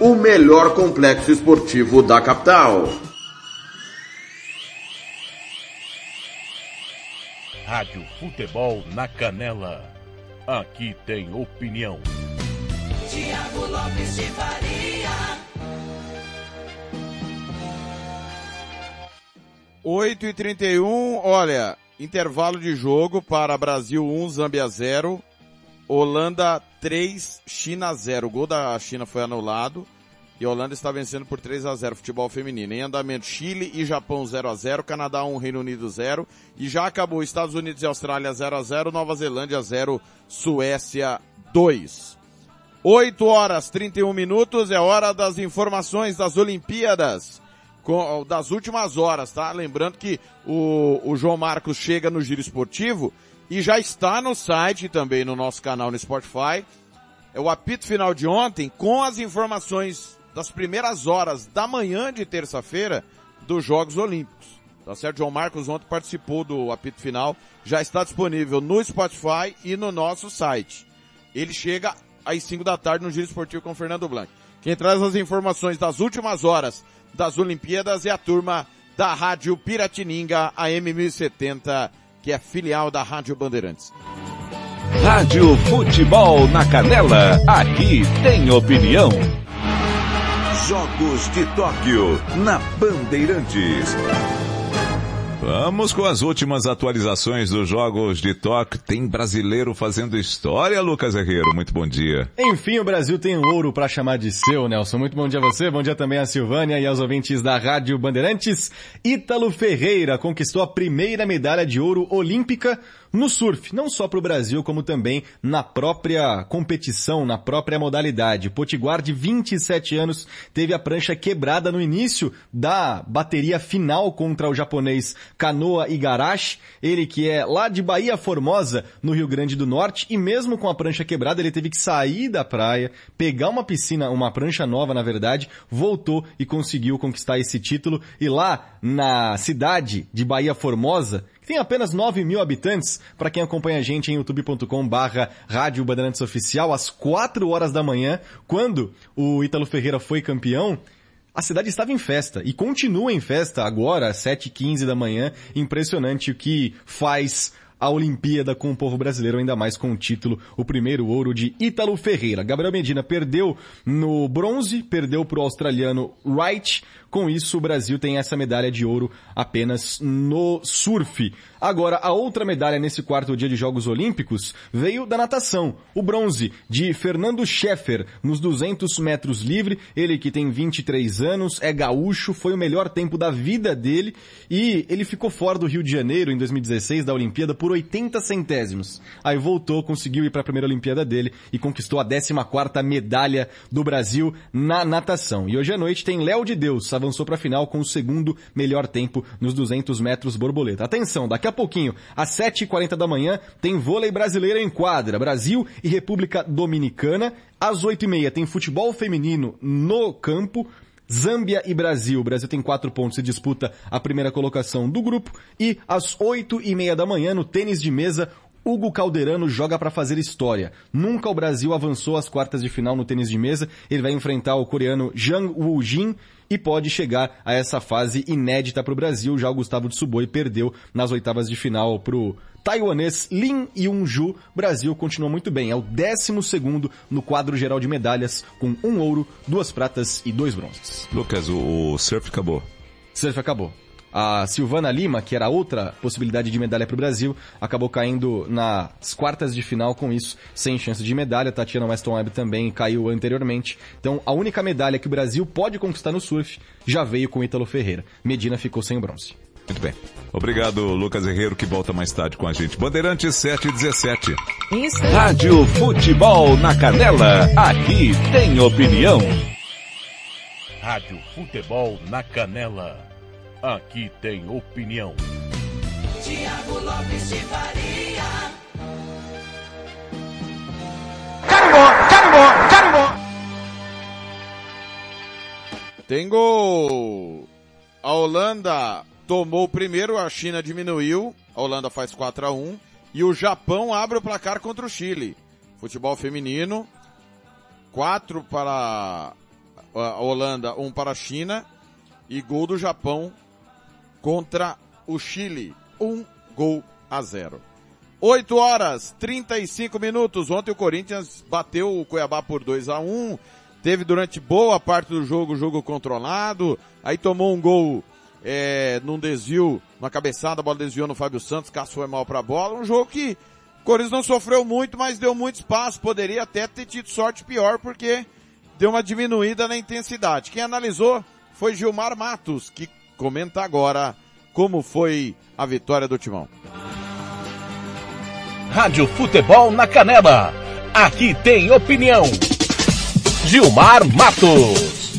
Speaker 44: o melhor complexo esportivo da capital.
Speaker 5: Rádio Futebol na Canela. Aqui tem opinião.
Speaker 25: Tiago Lopes de Faria.
Speaker 1: 8 e 31 olha, intervalo de jogo para Brasil 1, Zâmbia 0, Holanda 3, China 0. O gol da China foi anulado e a Holanda está vencendo por 3 a 0 futebol feminino. Em andamento Chile e Japão 0 a 0, Canadá 1, Reino Unido 0 e já acabou Estados Unidos e Austrália 0 a 0, Nova Zelândia 0, Suécia 2. 8 horas 31 minutos é hora das informações das Olimpíadas com, das últimas horas, tá? Lembrando que o, o João Marcos chega no Giro Esportivo e já está no site também no nosso canal no Spotify. É o apito final de ontem com as informações das primeiras horas da manhã de terça-feira dos Jogos Olímpicos. Tá certo? João Marcos ontem participou do apito final, já está disponível no Spotify e no nosso site. Ele chega às 5 da tarde no Giro Esportivo com Fernando Blanc. Quem traz as informações das últimas horas das Olimpíadas é a turma da Rádio Piratininga, AM 1070, que é filial da Rádio Bandeirantes.
Speaker 2: Rádio Futebol na Canela, aqui tem opinião.
Speaker 5: Jogos de Tóquio, na Bandeirantes.
Speaker 2: Vamos com as últimas atualizações dos Jogos de Tóquio. Tem brasileiro fazendo história, Lucas Herreiro. Muito bom dia.
Speaker 45: Enfim, o Brasil tem ouro para chamar de seu, Nelson. Muito bom dia a você, bom dia também a Silvânia e aos ouvintes da Rádio Bandeirantes. Ítalo Ferreira conquistou a primeira medalha de ouro olímpica no surf, não só para o Brasil, como também na própria competição, na própria modalidade. Potiguar, de 27 anos, teve a prancha quebrada no início da bateria final contra o japonês Kanoa Igarashi, ele que é lá de Bahia Formosa, no Rio Grande do Norte, e mesmo com a prancha quebrada, ele teve que sair da praia, pegar uma piscina, uma prancha nova, na verdade, voltou e conseguiu conquistar esse título. E lá na cidade de Bahia Formosa, que tem apenas 9 mil habitantes, para quem acompanha a gente em youtube.com barra Rádio Bandeirantes Oficial, às 4 horas da manhã, quando o Ítalo Ferreira foi campeão, a cidade estava em festa e continua em festa agora, às 7h15 da manhã. Impressionante o que faz a Olimpíada com o povo brasileiro, ainda mais com o título, o primeiro ouro de Ítalo Ferreira. Gabriel Medina perdeu no bronze, perdeu para o australiano Wright. Com isso, o Brasil tem essa medalha de ouro apenas no surf. Agora, a outra medalha nesse quarto dia de Jogos Olímpicos veio da natação. O bronze de Fernando Scheffer nos 200 metros livre. Ele que tem 23 anos, é gaúcho, foi o melhor tempo da vida dele e ele ficou fora do Rio de Janeiro em 2016 da Olimpíada por 80 centésimos. Aí voltou, conseguiu ir para a primeira Olimpíada dele e conquistou a 14ª medalha do Brasil na natação. E hoje à noite tem Léo de Deus, avançou para a final com o segundo melhor tempo nos 200 metros borboleta. Atenção, daqui a pouquinho, às 7h40 da manhã, tem vôlei brasileiro em quadra, Brasil e República Dominicana. Às 8h30 tem futebol feminino no campo, Zâmbia e Brasil. O Brasil tem quatro pontos e disputa a primeira colocação do grupo. E às oito e meia da manhã, no tênis de mesa, Hugo Calderano joga para fazer história. Nunca o Brasil avançou às quartas de final no tênis de mesa. Ele vai enfrentar o coreano Jang Woo-jin e pode chegar a essa fase inédita para o Brasil. Já o Gustavo Tsuboi perdeu nas oitavas de final para o taiwanês Lin Yun-ju. Brasil continua muito bem, é o 12 segundo no quadro geral de medalhas, com um ouro, duas pratas e dois bronzes.
Speaker 2: Lucas, o, o surf acabou.
Speaker 45: Surf acabou. A Silvana Lima, que era outra possibilidade de medalha para o Brasil, acabou caindo nas quartas de final com isso, sem chance de medalha. Tatiana Weston Webb também caiu anteriormente. Então, a única medalha que o Brasil pode conquistar no surf já veio com Ítalo Ferreira. Medina ficou sem bronze.
Speaker 2: Muito bem. Obrigado, Lucas Herreiro, que volta mais tarde com a gente. Bandeirantes 7 e 17.
Speaker 34: Isso.
Speaker 5: Rádio Futebol na Canela. Aqui tem opinião. Rádio Futebol na Canela. Aqui tem opinião.
Speaker 25: Tiago Lopes de Faria.
Speaker 1: Carimbó, carimbó, carimbó. Tem gol. A Holanda tomou o primeiro, a China diminuiu. A Holanda faz 4 a 1 e o Japão abre o placar contra o Chile. Futebol feminino. 4 para a Holanda, 1 para a China e gol do Japão contra o Chile. 1 gol a 0. 8 horas, 35 minutos. Ontem o Corinthians bateu o Cuiabá por 2 a 1 Teve durante boa parte do jogo jogo controlado. Aí tomou um gol é, num desvio, uma cabeçada, a bola desviou no Fábio Santos, Cássio foi mal pra bola. Um jogo que o Corinthians não sofreu muito, mas deu muito espaço. Poderia até ter tido sorte pior, porque deu uma diminuída na intensidade. Quem analisou foi Gilmar Matos, que comenta agora como foi a vitória do Timão.
Speaker 5: Rádio Futebol na Canela. Aqui tem opinião. Gilmar Matos.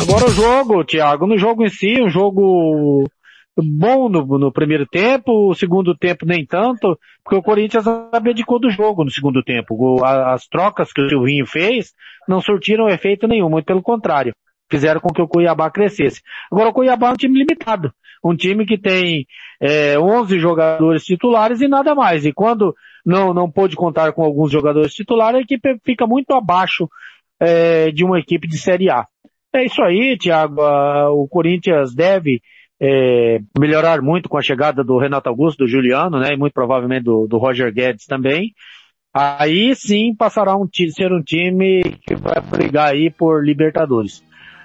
Speaker 46: Agora o jogo, Thiago, no jogo em si, um jogo bom no, no primeiro tempo, o segundo tempo nem tanto, porque o Corinthians abdicou do jogo no segundo tempo. O- As trocas que o Silvinho fez não surtiram efeito nenhum, muito pelo contrário. Fizeram com que o Cuiabá crescesse. Agora o Cuiabá é um time limitado. Um time que tem é, 11 jogadores titulares e nada mais. E quando não, não pôde contar com alguns jogadores titulares, a equipe fica muito abaixo é, de uma equipe de Série A. É isso aí, Thiago. Ah, O Corinthians deve é, melhorar muito com a chegada do Renato Augusto, do Juliano, né? E muito provavelmente do, do Roger Guedes também. Aí sim passará um ti- ser um time que vai brigar aí por Libertadores.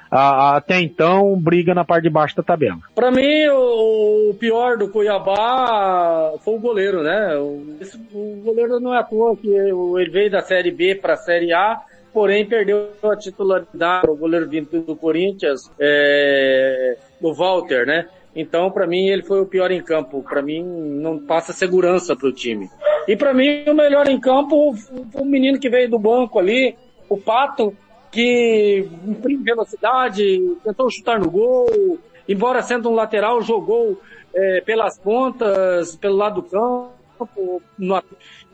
Speaker 46: Ah, até então, briga na parte de baixo da tabela.
Speaker 47: Pra mim, o, o pior do Cuiabá foi o goleiro, né? O, esse- o goleiro não é à toa que ele veio da Série B pra Série A, porém perdeu a titularidade. O goleiro vindo do Corinthians, é, do Walter, né? Então, pra mim, ele foi o pior em campo. Pra mim, não passa segurança pro time. E pra mim, o melhor em campo o menino que veio do banco ali, o Pato, que imprime velocidade, tentou chutar no gol, embora sendo um lateral, jogou é, pelas pontas, pelo lado do campo. no-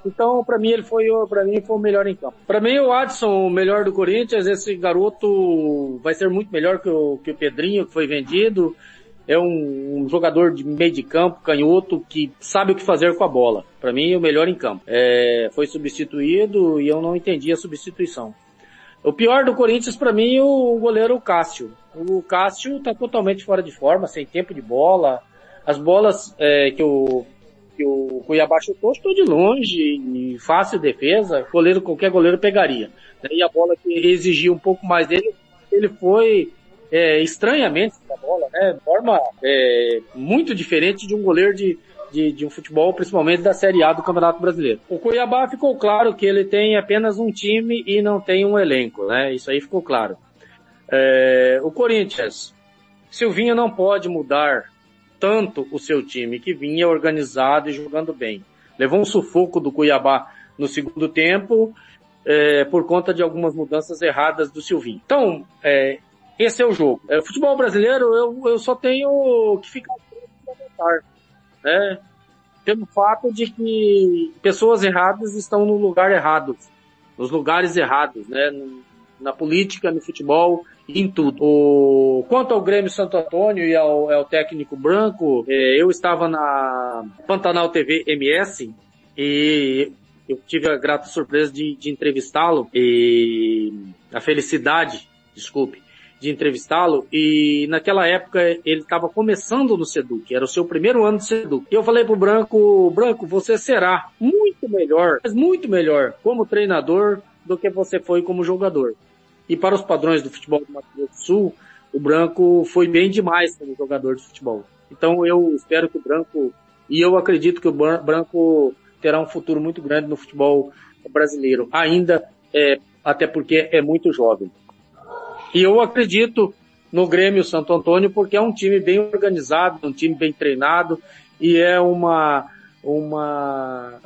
Speaker 47: então, para mim, ele foi, para mim, foi o melhor em campo. Para mim, o Adson, o melhor do Corinthians, esse garoto vai ser muito melhor que o, que o Pedrinho, que foi vendido. É um, um jogador de meio de campo, canhoto, que sabe o que fazer com a bola. Para mim, o melhor em campo. É, foi substituído e eu não entendi a substituição. O pior do Corinthians para mim o goleiro Cássio. O Cássio tá totalmente fora de forma, sem tempo de bola. As bolas é, que o que o Cuiabá chutou, chutou de longe, fácil defesa, goleiro, qualquer goleiro pegaria. E a bola que exigia um pouco mais dele, ele foi é, estranhamente a bola, né? Forma é, muito diferente de um goleiro de, de, de um futebol, principalmente da Série A do Campeonato Brasileiro. O Cuiabá ficou claro que ele tem apenas um time e não tem um elenco, né? Isso aí ficou claro. É, o Corinthians, Silvinho não pode mudar tanto o seu time, que vinha organizado e jogando bem. Levou um sufoco do Cuiabá no segundo tempo, é, por conta de algumas mudanças erradas do Silvinho. Então, é, esse é o jogo. É, futebol brasileiro, eu, eu só tenho que ficar né? Pelo fato de que pessoas erradas estão no lugar errado, nos lugares errados, né? na política, no futebol, em tudo. O, quanto ao Grêmio Santo Antônio e ao, ao técnico branco, é, eu estava na Pantanal TV MS e eu tive a grata surpresa de, de entrevistá-lo e a felicidade, desculpe, de entrevistá-lo e naquela época ele estava começando no Seduc, era o seu primeiro ano de Seduc. E eu falei pro Branco, Branco, você será muito melhor, mas muito melhor como treinador do que você foi como jogador. E para os padrões do futebol do Mato Grosso do Sul, o Branco foi bem demais como jogador de futebol. Então eu espero que o Branco, e eu acredito que o Branco terá um futuro muito grande no futebol brasileiro, ainda é, até porque é muito jovem. E eu acredito no Grêmio Santo Antônio porque é um time bem organizado, um time bem treinado e é uma uma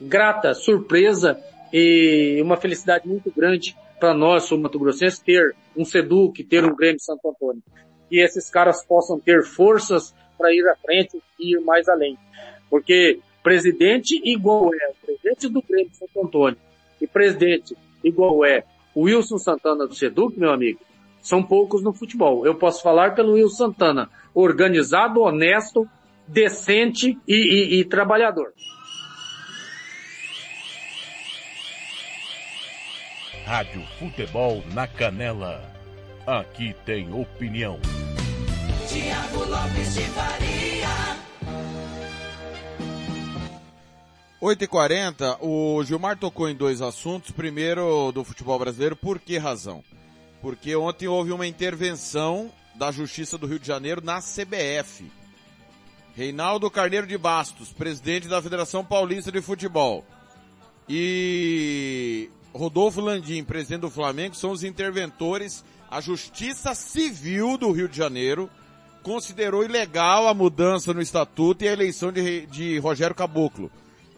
Speaker 47: grata surpresa e uma felicidade muito grande para nós, sul Mato Grossense, ter um Seduc, ter um Grêmio Santo Antônio. E esses caras possam ter forças para ir à frente e ir mais além. Porque presidente igual é o presidente do Grêmio Santo Antônio e presidente igual é o Wilson Santana do Seduc, meu amigo, são poucos no futebol. Eu posso falar pelo Wilson Santana, organizado, honesto, decente e, e, e trabalhador.
Speaker 5: Rádio Futebol na Canela. Aqui tem opinião.
Speaker 25: Tiago Lopes de Faria.
Speaker 1: 8h40, o Gilmar tocou em dois assuntos. Primeiro, do futebol brasileiro. Por que razão? Porque ontem houve uma intervenção da Justiça do Rio de Janeiro na CBF. Reinaldo Carneiro de Bastos, presidente da Federação Paulista de Futebol. E Rodolfo Landim, presidente do Flamengo, são os interventores. A Justiça Civil do Rio de Janeiro considerou ilegal a mudança no estatuto e a eleição de, de Rogério Caboclo,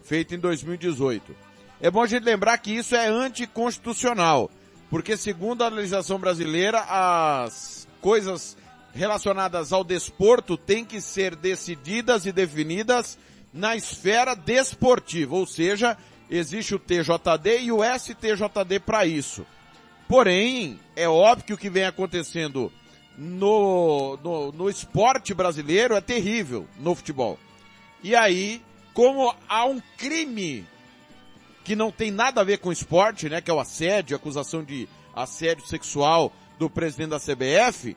Speaker 1: feita em 2018. É bom a gente lembrar que isso é anticonstitucional, porque segundo a legislação brasileira, as coisas relacionadas ao desporto têm que ser decididas e definidas na esfera desportiva, ou seja, existe o TJD e o STJD para isso. Porém, é óbvio que o que vem acontecendo no, no, no, esporte brasileiro é terrível no futebol. E aí, como há um crime que não tem nada a ver com esporte, né, que é o assédio, acusação de assédio sexual do presidente da CBF,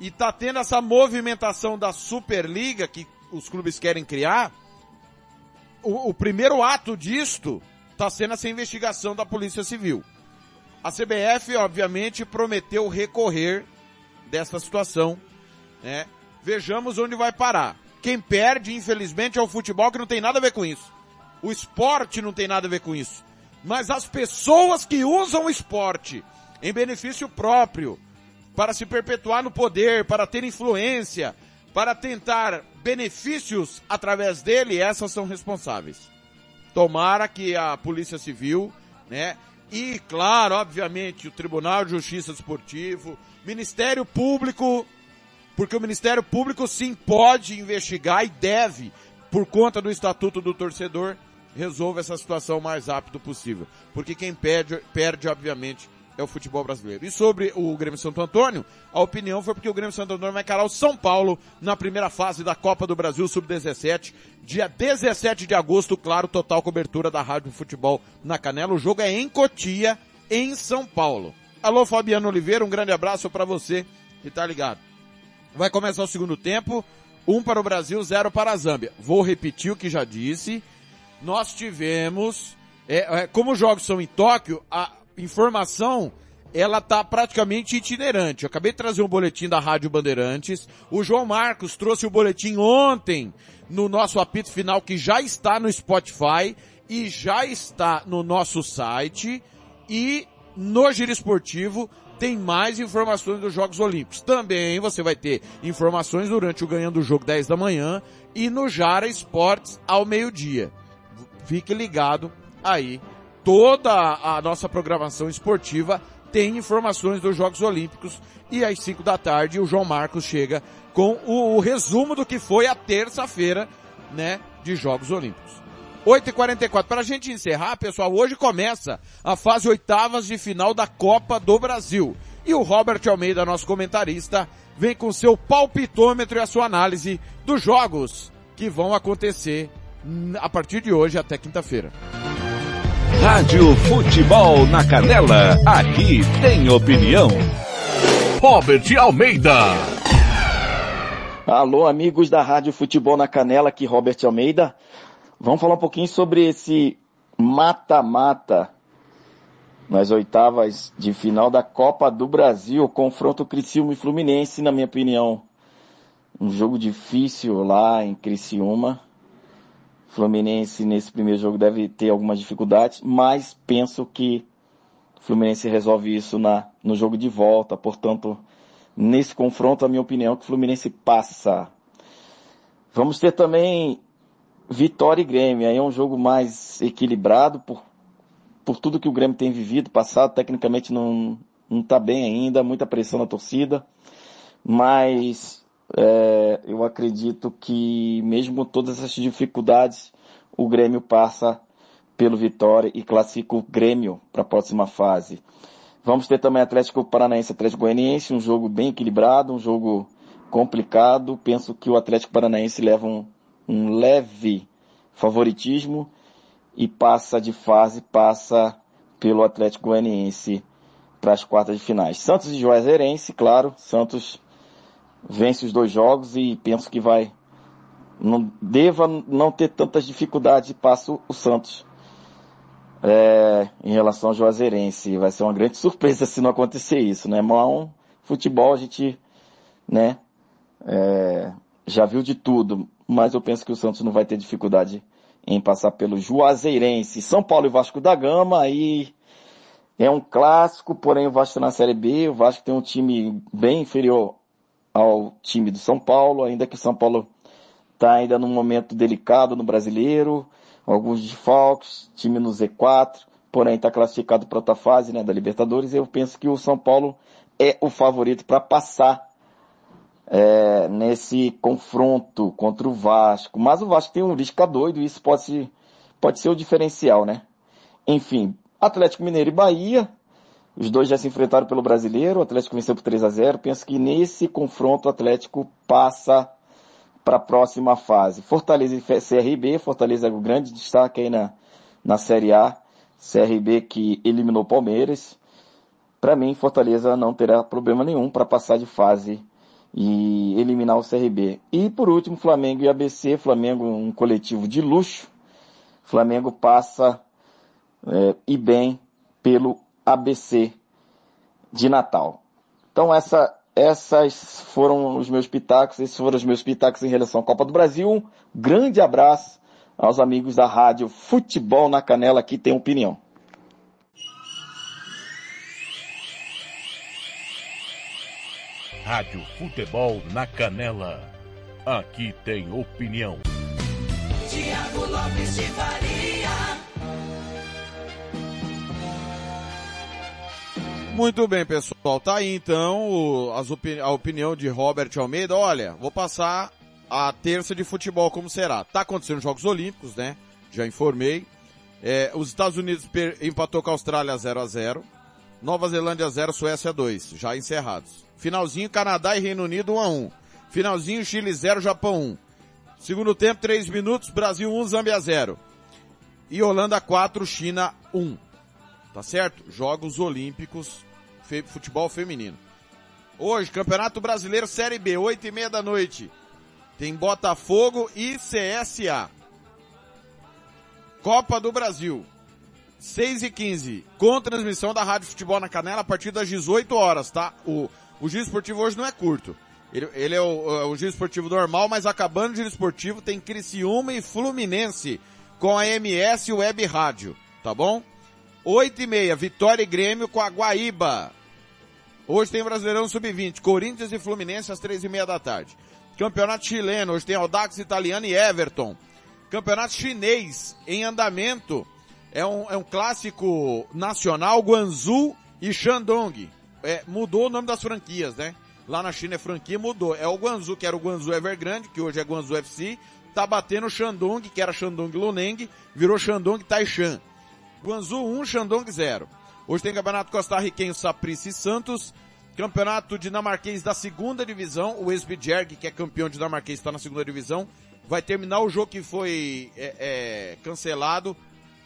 Speaker 1: e tá tendo essa movimentação da Superliga que os clubes querem criar, o, o primeiro ato disto está sendo essa investigação da Polícia Civil. A CBF, obviamente, prometeu recorrer dessa situação. Né? Vejamos onde vai parar. Quem perde, infelizmente, é o futebol, que não tem nada a ver com isso. O esporte não tem nada a ver com isso. Mas as pessoas que usam o esporte em benefício próprio, para se perpetuar no poder, para ter influência, para tentar benefícios através dele, essas são responsáveis. Tomara que a Polícia Civil, né, e claro, obviamente, o Tribunal de Justiça Desportivo, Ministério Público, porque o Ministério Público sim pode investigar e deve, por conta do Estatuto do Torcedor, resolva essa situação o mais rápido possível. Porque quem perde, perde, obviamente, é o futebol brasileiro. E sobre o Grêmio Santo Antônio, a opinião foi porque o Grêmio Santo Antônio vai encarar o São Paulo na primeira fase da Copa do Brasil Sub-17, dia 17 de agosto, claro, total cobertura da Rádio Futebol na Canela. O jogo é em Cotia, em São Paulo. Alô, Fabiano Oliveira, um grande abraço para você que tá ligado. Vai começar o segundo tempo, um para o Brasil, zero para a Zâmbia. Vou repetir o que já disse. Nós tivemos, é, é, como os jogos são em Tóquio, a, informação ela tá praticamente itinerante. Eu acabei de trazer um boletim da Rádio Bandeirantes. O João Marcos trouxe o boletim ontem no nosso apito final que já está no Spotify e já está no nosso site e no Giro Esportivo tem mais informações dos Jogos Olímpicos. Também você vai ter informações durante o Ganhando o Jogo 10 da manhã e no Jara Esportes ao meio-dia. Fique ligado aí toda a nossa programação esportiva tem informações dos Jogos Olímpicos e às 5 da tarde o João Marcos chega com o, o resumo do que foi a terça-feira, né, de Jogos Olímpicos. 8h44. Para a gente encerrar, pessoal, hoje começa a fase oitavas de final da Copa do Brasil. E o Robert Almeida, nosso comentarista, vem com seu palpitômetro e a sua análise dos jogos que vão acontecer a partir de hoje até quinta-feira.
Speaker 5: Rádio Futebol na Canela, aqui tem opinião. Robert Almeida.
Speaker 48: Alô, amigos da Rádio Futebol na Canela, aqui Robert Almeida. Vamos falar um pouquinho sobre esse mata-mata nas oitavas de final da Copa do Brasil, confronto Criciúma e Fluminense, na minha opinião. Um jogo difícil lá em Criciúma. Fluminense nesse primeiro jogo deve ter algumas dificuldades, mas penso que o Fluminense resolve isso na, no jogo de volta. Portanto, nesse confronto, a minha opinião é que o Fluminense passa. Vamos ter também Vitória e Grêmio. Aí é um jogo mais equilibrado por, por tudo que o Grêmio tem vivido, passado, tecnicamente não, não tá bem ainda, muita pressão na torcida. Mas é, eu acredito que mesmo com todas essas dificuldades, o Grêmio passa pelo Vitória e classifica o Grêmio para a próxima fase. Vamos ter também Atlético Paranaense Atlético Goianiense, um jogo bem equilibrado, um jogo complicado. Penso que o Atlético Paranaense leva um, um leve favoritismo e passa de fase, passa pelo Atlético Goianiense para as quartas de finais. Santos e Juazeirense, claro, Santos vence os dois jogos e penso que vai não deva não ter tantas dificuldades e passa o Santos é, em relação ao Juazeirense. Vai ser uma grande surpresa se não acontecer isso, né? Mas um futebol a gente, né, é, já viu de tudo mas eu penso que o Santos não vai ter dificuldade em passar pelo Juazeirense. São Paulo e Vasco da Gama, aí é um clássico, porém o Vasco está na Série B, o Vasco tem um time bem inferior ao time do São Paulo, ainda que o São Paulo está ainda num momento delicado no brasileiro, alguns desfalques, time no Z4, porém está classificado para outra fase né, da Libertadores, eu penso que o São Paulo é o favorito para passar é, nesse confronto contra o Vasco. Mas o Vasco tem um Lisca doido e isso pode, ser, pode ser o diferencial, né? Enfim, Atlético Mineiro e Bahia. Os dois já se enfrentaram pelo brasileiro. O Atlético venceu por 3 a 0 Penso que nesse confronto o Atlético passa para a próxima fase. Fortaleza e CRB. Fortaleza é o grande destaque aí na, na Série A. CRB que eliminou Palmeiras. Para mim, Fortaleza não terá problema nenhum para passar de fase e eliminar o CRB. E por último, Flamengo e ABC. Flamengo um coletivo de luxo. Flamengo passa é, e bem pelo ABC de Natal. Então essa, essas foram os meus pitacos, esses foram os meus pitacos em relação à Copa do Brasil. Um grande abraço aos amigos da rádio Futebol na Canela, que tem opinião.
Speaker 5: Rádio Futebol na Canela. Aqui tem opinião.
Speaker 25: Tiago Lopes de Faria.
Speaker 1: Muito bem, pessoal. Tá aí então o, opini a opinião de Robert Almeida. Olha, vou passar a terça de futebol como será. Tá acontecendo os Jogos Olímpicos, né? Já informei. É, os Estados Unidos empatou com a Austrália 0 a 0 Nova Zelândia 0, Suécia 2, já encerrados. Finalzinho, Canadá e Reino Unido 1 a 1. Finalzinho, Chile 0, Japão 1. Segundo tempo, 3 minutos, Brasil 1, Zâmbia 0. E Holanda 4, China 1. Tá certo? Jogos Olímpicos, futebol feminino. Hoje, Campeonato Brasileiro Série B, 8 e meia da noite. Tem Botafogo e CSA. Copa do Brasil. 6 e 15 com transmissão da Rádio Futebol na Canela a partir das 18 horas, tá? O, o giro esportivo hoje não é curto. Ele, ele é o, é o giro esportivo normal, mas acabando o giro esportivo tem Criciúma e Fluminense com a MS Web Rádio, tá bom? 8 e meia, Vitória e Grêmio com a Guaíba. Hoje tem Brasileirão Sub-20, Corinthians e Fluminense às três e meia da tarde. Campeonato chileno, hoje tem Audax Italiano e Everton. Campeonato chinês em andamento, é um, é um clássico nacional, Guangzhou e Shandong. É, mudou o nome das franquias, né? Lá na China é franquia, mudou. É o Guangzhou, que era o Guangzhou Evergrande, que hoje é Guangzhou FC, tá batendo o Shandong, que era Shandong Luneng, virou Shandong Taishan. Guangzhou 1, Shandong 0. Hoje tem campeonato costarriquenho Saprissa e Santos, campeonato dinamarquês da segunda divisão, o Esbjerg, que é campeão dinamarquês, está na segunda divisão, vai terminar o jogo que foi é, é, cancelado,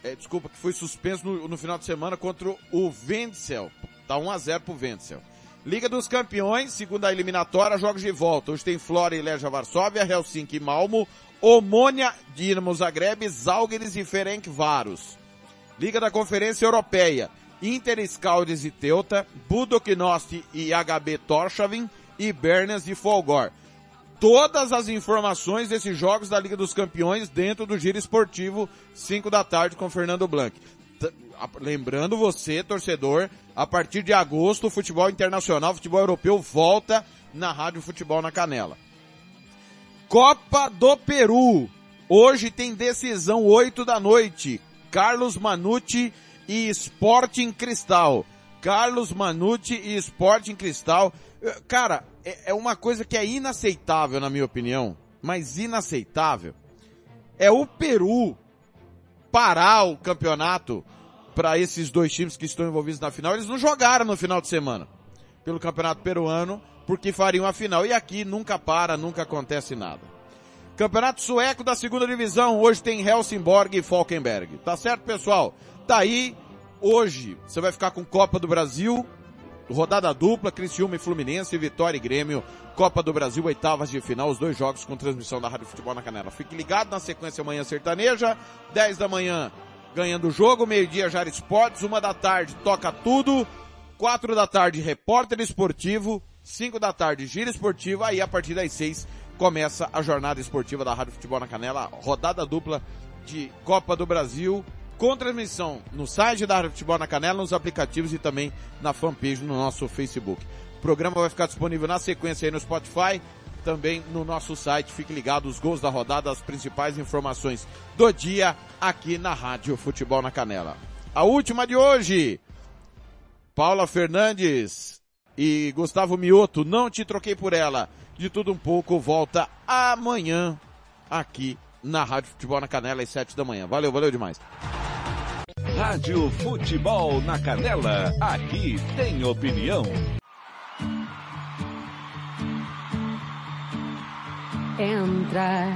Speaker 1: é, desculpa, que foi suspenso no, no, final de semana contra o Wenzel. Tá 1 a 0 pro Wenzel. Liga dos Campeões, segunda eliminatória, jogos de volta. Hoje tem Flora e Leja Varsóvia, Helsinki e Malmo, Omônia, Dinamo Zagreb, Zalgiris e Ferenc Varos. Liga da Conferência Europeia, Inter Scaldes e Teuta, Budoknost e HB Torshavn e Bernas e Folgor. Todas as informações desses jogos da Liga dos Campeões dentro do Giro Esportivo, 5 da tarde com Fernando Blanc. Lembrando você, torcedor, a partir de agosto, o futebol internacional, o futebol europeu volta na Rádio Futebol na Canela. Copa do Peru. Hoje tem decisão 8 da noite. Carlos Manucci e Sporting Cristal. Carlos Manucci e Sporting Cristal. Cara, é, é uma coisa que é inaceitável na minha opinião, mas inaceitável. É o Peru parar o campeonato para esses dois times que estão envolvidos na final. Eles não jogaram no final de semana pelo campeonato peruano porque fariam a final. E aqui nunca para, nunca acontece nada. Campeonato sueco da segunda divisão. Hoje tem Helsingborg e Falkenberg. Tá certo, pessoal? Tá aí. Hoje você vai ficar com Copa do Brasil. Rodada dupla, Criciúma e Fluminense, Vitória e Grêmio, Copa do Brasil, oitavas de final, os dois jogos com transmissão da Rádio Futebol na Canela. Fique ligado na sequência amanhã sertaneja, 10 da manhã ganhando o jogo, meio-dia Jara Esportes, uma da tarde toca tudo, quatro da tarde repórter esportivo, cinco da tarde gira esportiva, aí a partir das seis começa a jornada esportiva da Rádio Futebol na Canela, rodada dupla de Copa do Brasil, com transmissão no site da Rádio Futebol na Canela, nos aplicativos e também na fanpage no nosso Facebook. O programa vai ficar disponível na sequência aí no Spotify, também no nosso site. Fique ligado, os gols da rodada, as principais informações do dia aqui na Rádio Futebol na Canela. A última de hoje, Paula Fernandes e Gustavo Mioto, não te troquei por ela. De tudo um pouco, volta amanhã aqui na Rádio Futebol na Canela às sete da manhã. Valeu, valeu demais.
Speaker 2: Rádio Futebol na Canela, aqui tem opinião.
Speaker 49: Entra,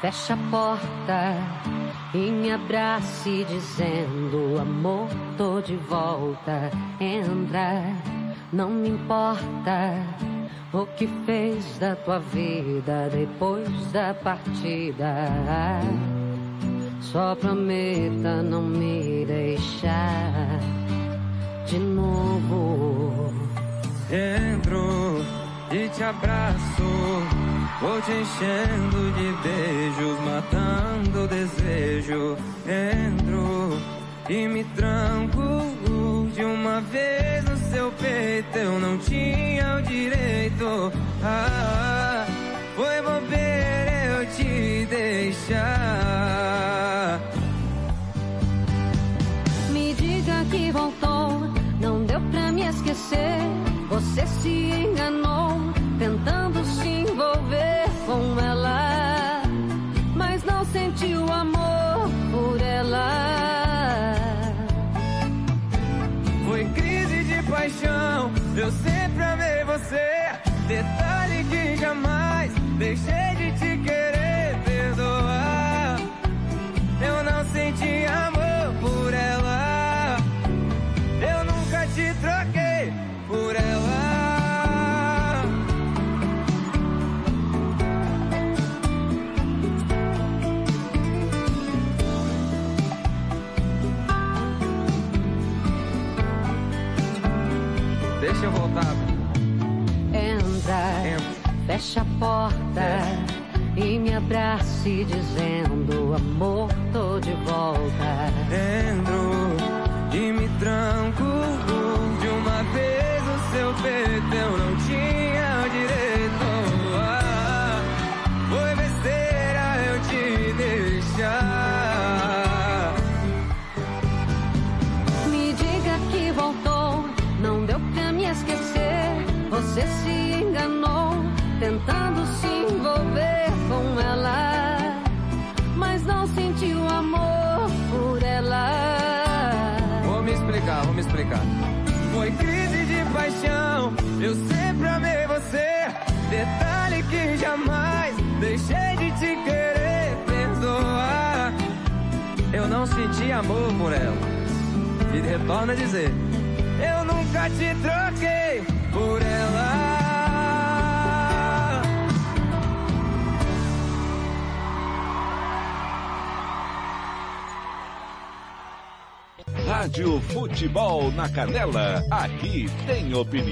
Speaker 49: fecha a porta e me abrace dizendo amor, tô de volta. Entra, não me importa o que fez da tua vida depois da partida. Só prometa não me deixar de novo.
Speaker 19: Entro e te abraço, vou te enchendo de beijos, matando o desejo. Entro e me tranco de uma vez no seu peito, eu não tinha o direito. Ah, foi bobeira te deixar.
Speaker 49: Me diga que voltou, não deu pra me esquecer. Você se enganou, tentando se envolver com ela, mas não sentiu amor por ela.
Speaker 19: Foi crise de paixão, eu sempre amei você. Detalhe que jamais deixei de te
Speaker 49: fecha a porta e me abrace dizendo amor, tô de volta.
Speaker 19: Entro e me tranco de uma vez no seu peito. Eu não tinha direito. Ah, foi besteira eu te deixar.
Speaker 49: Me diga que voltou, não deu pra me esquecer. Você se
Speaker 19: jamais deixei de te querer perdoar. Eu não senti amor por ela. E retorna a dizer: Eu nunca te troquei por ela.
Speaker 2: Rádio Futebol na Canela. Aqui tem opinião.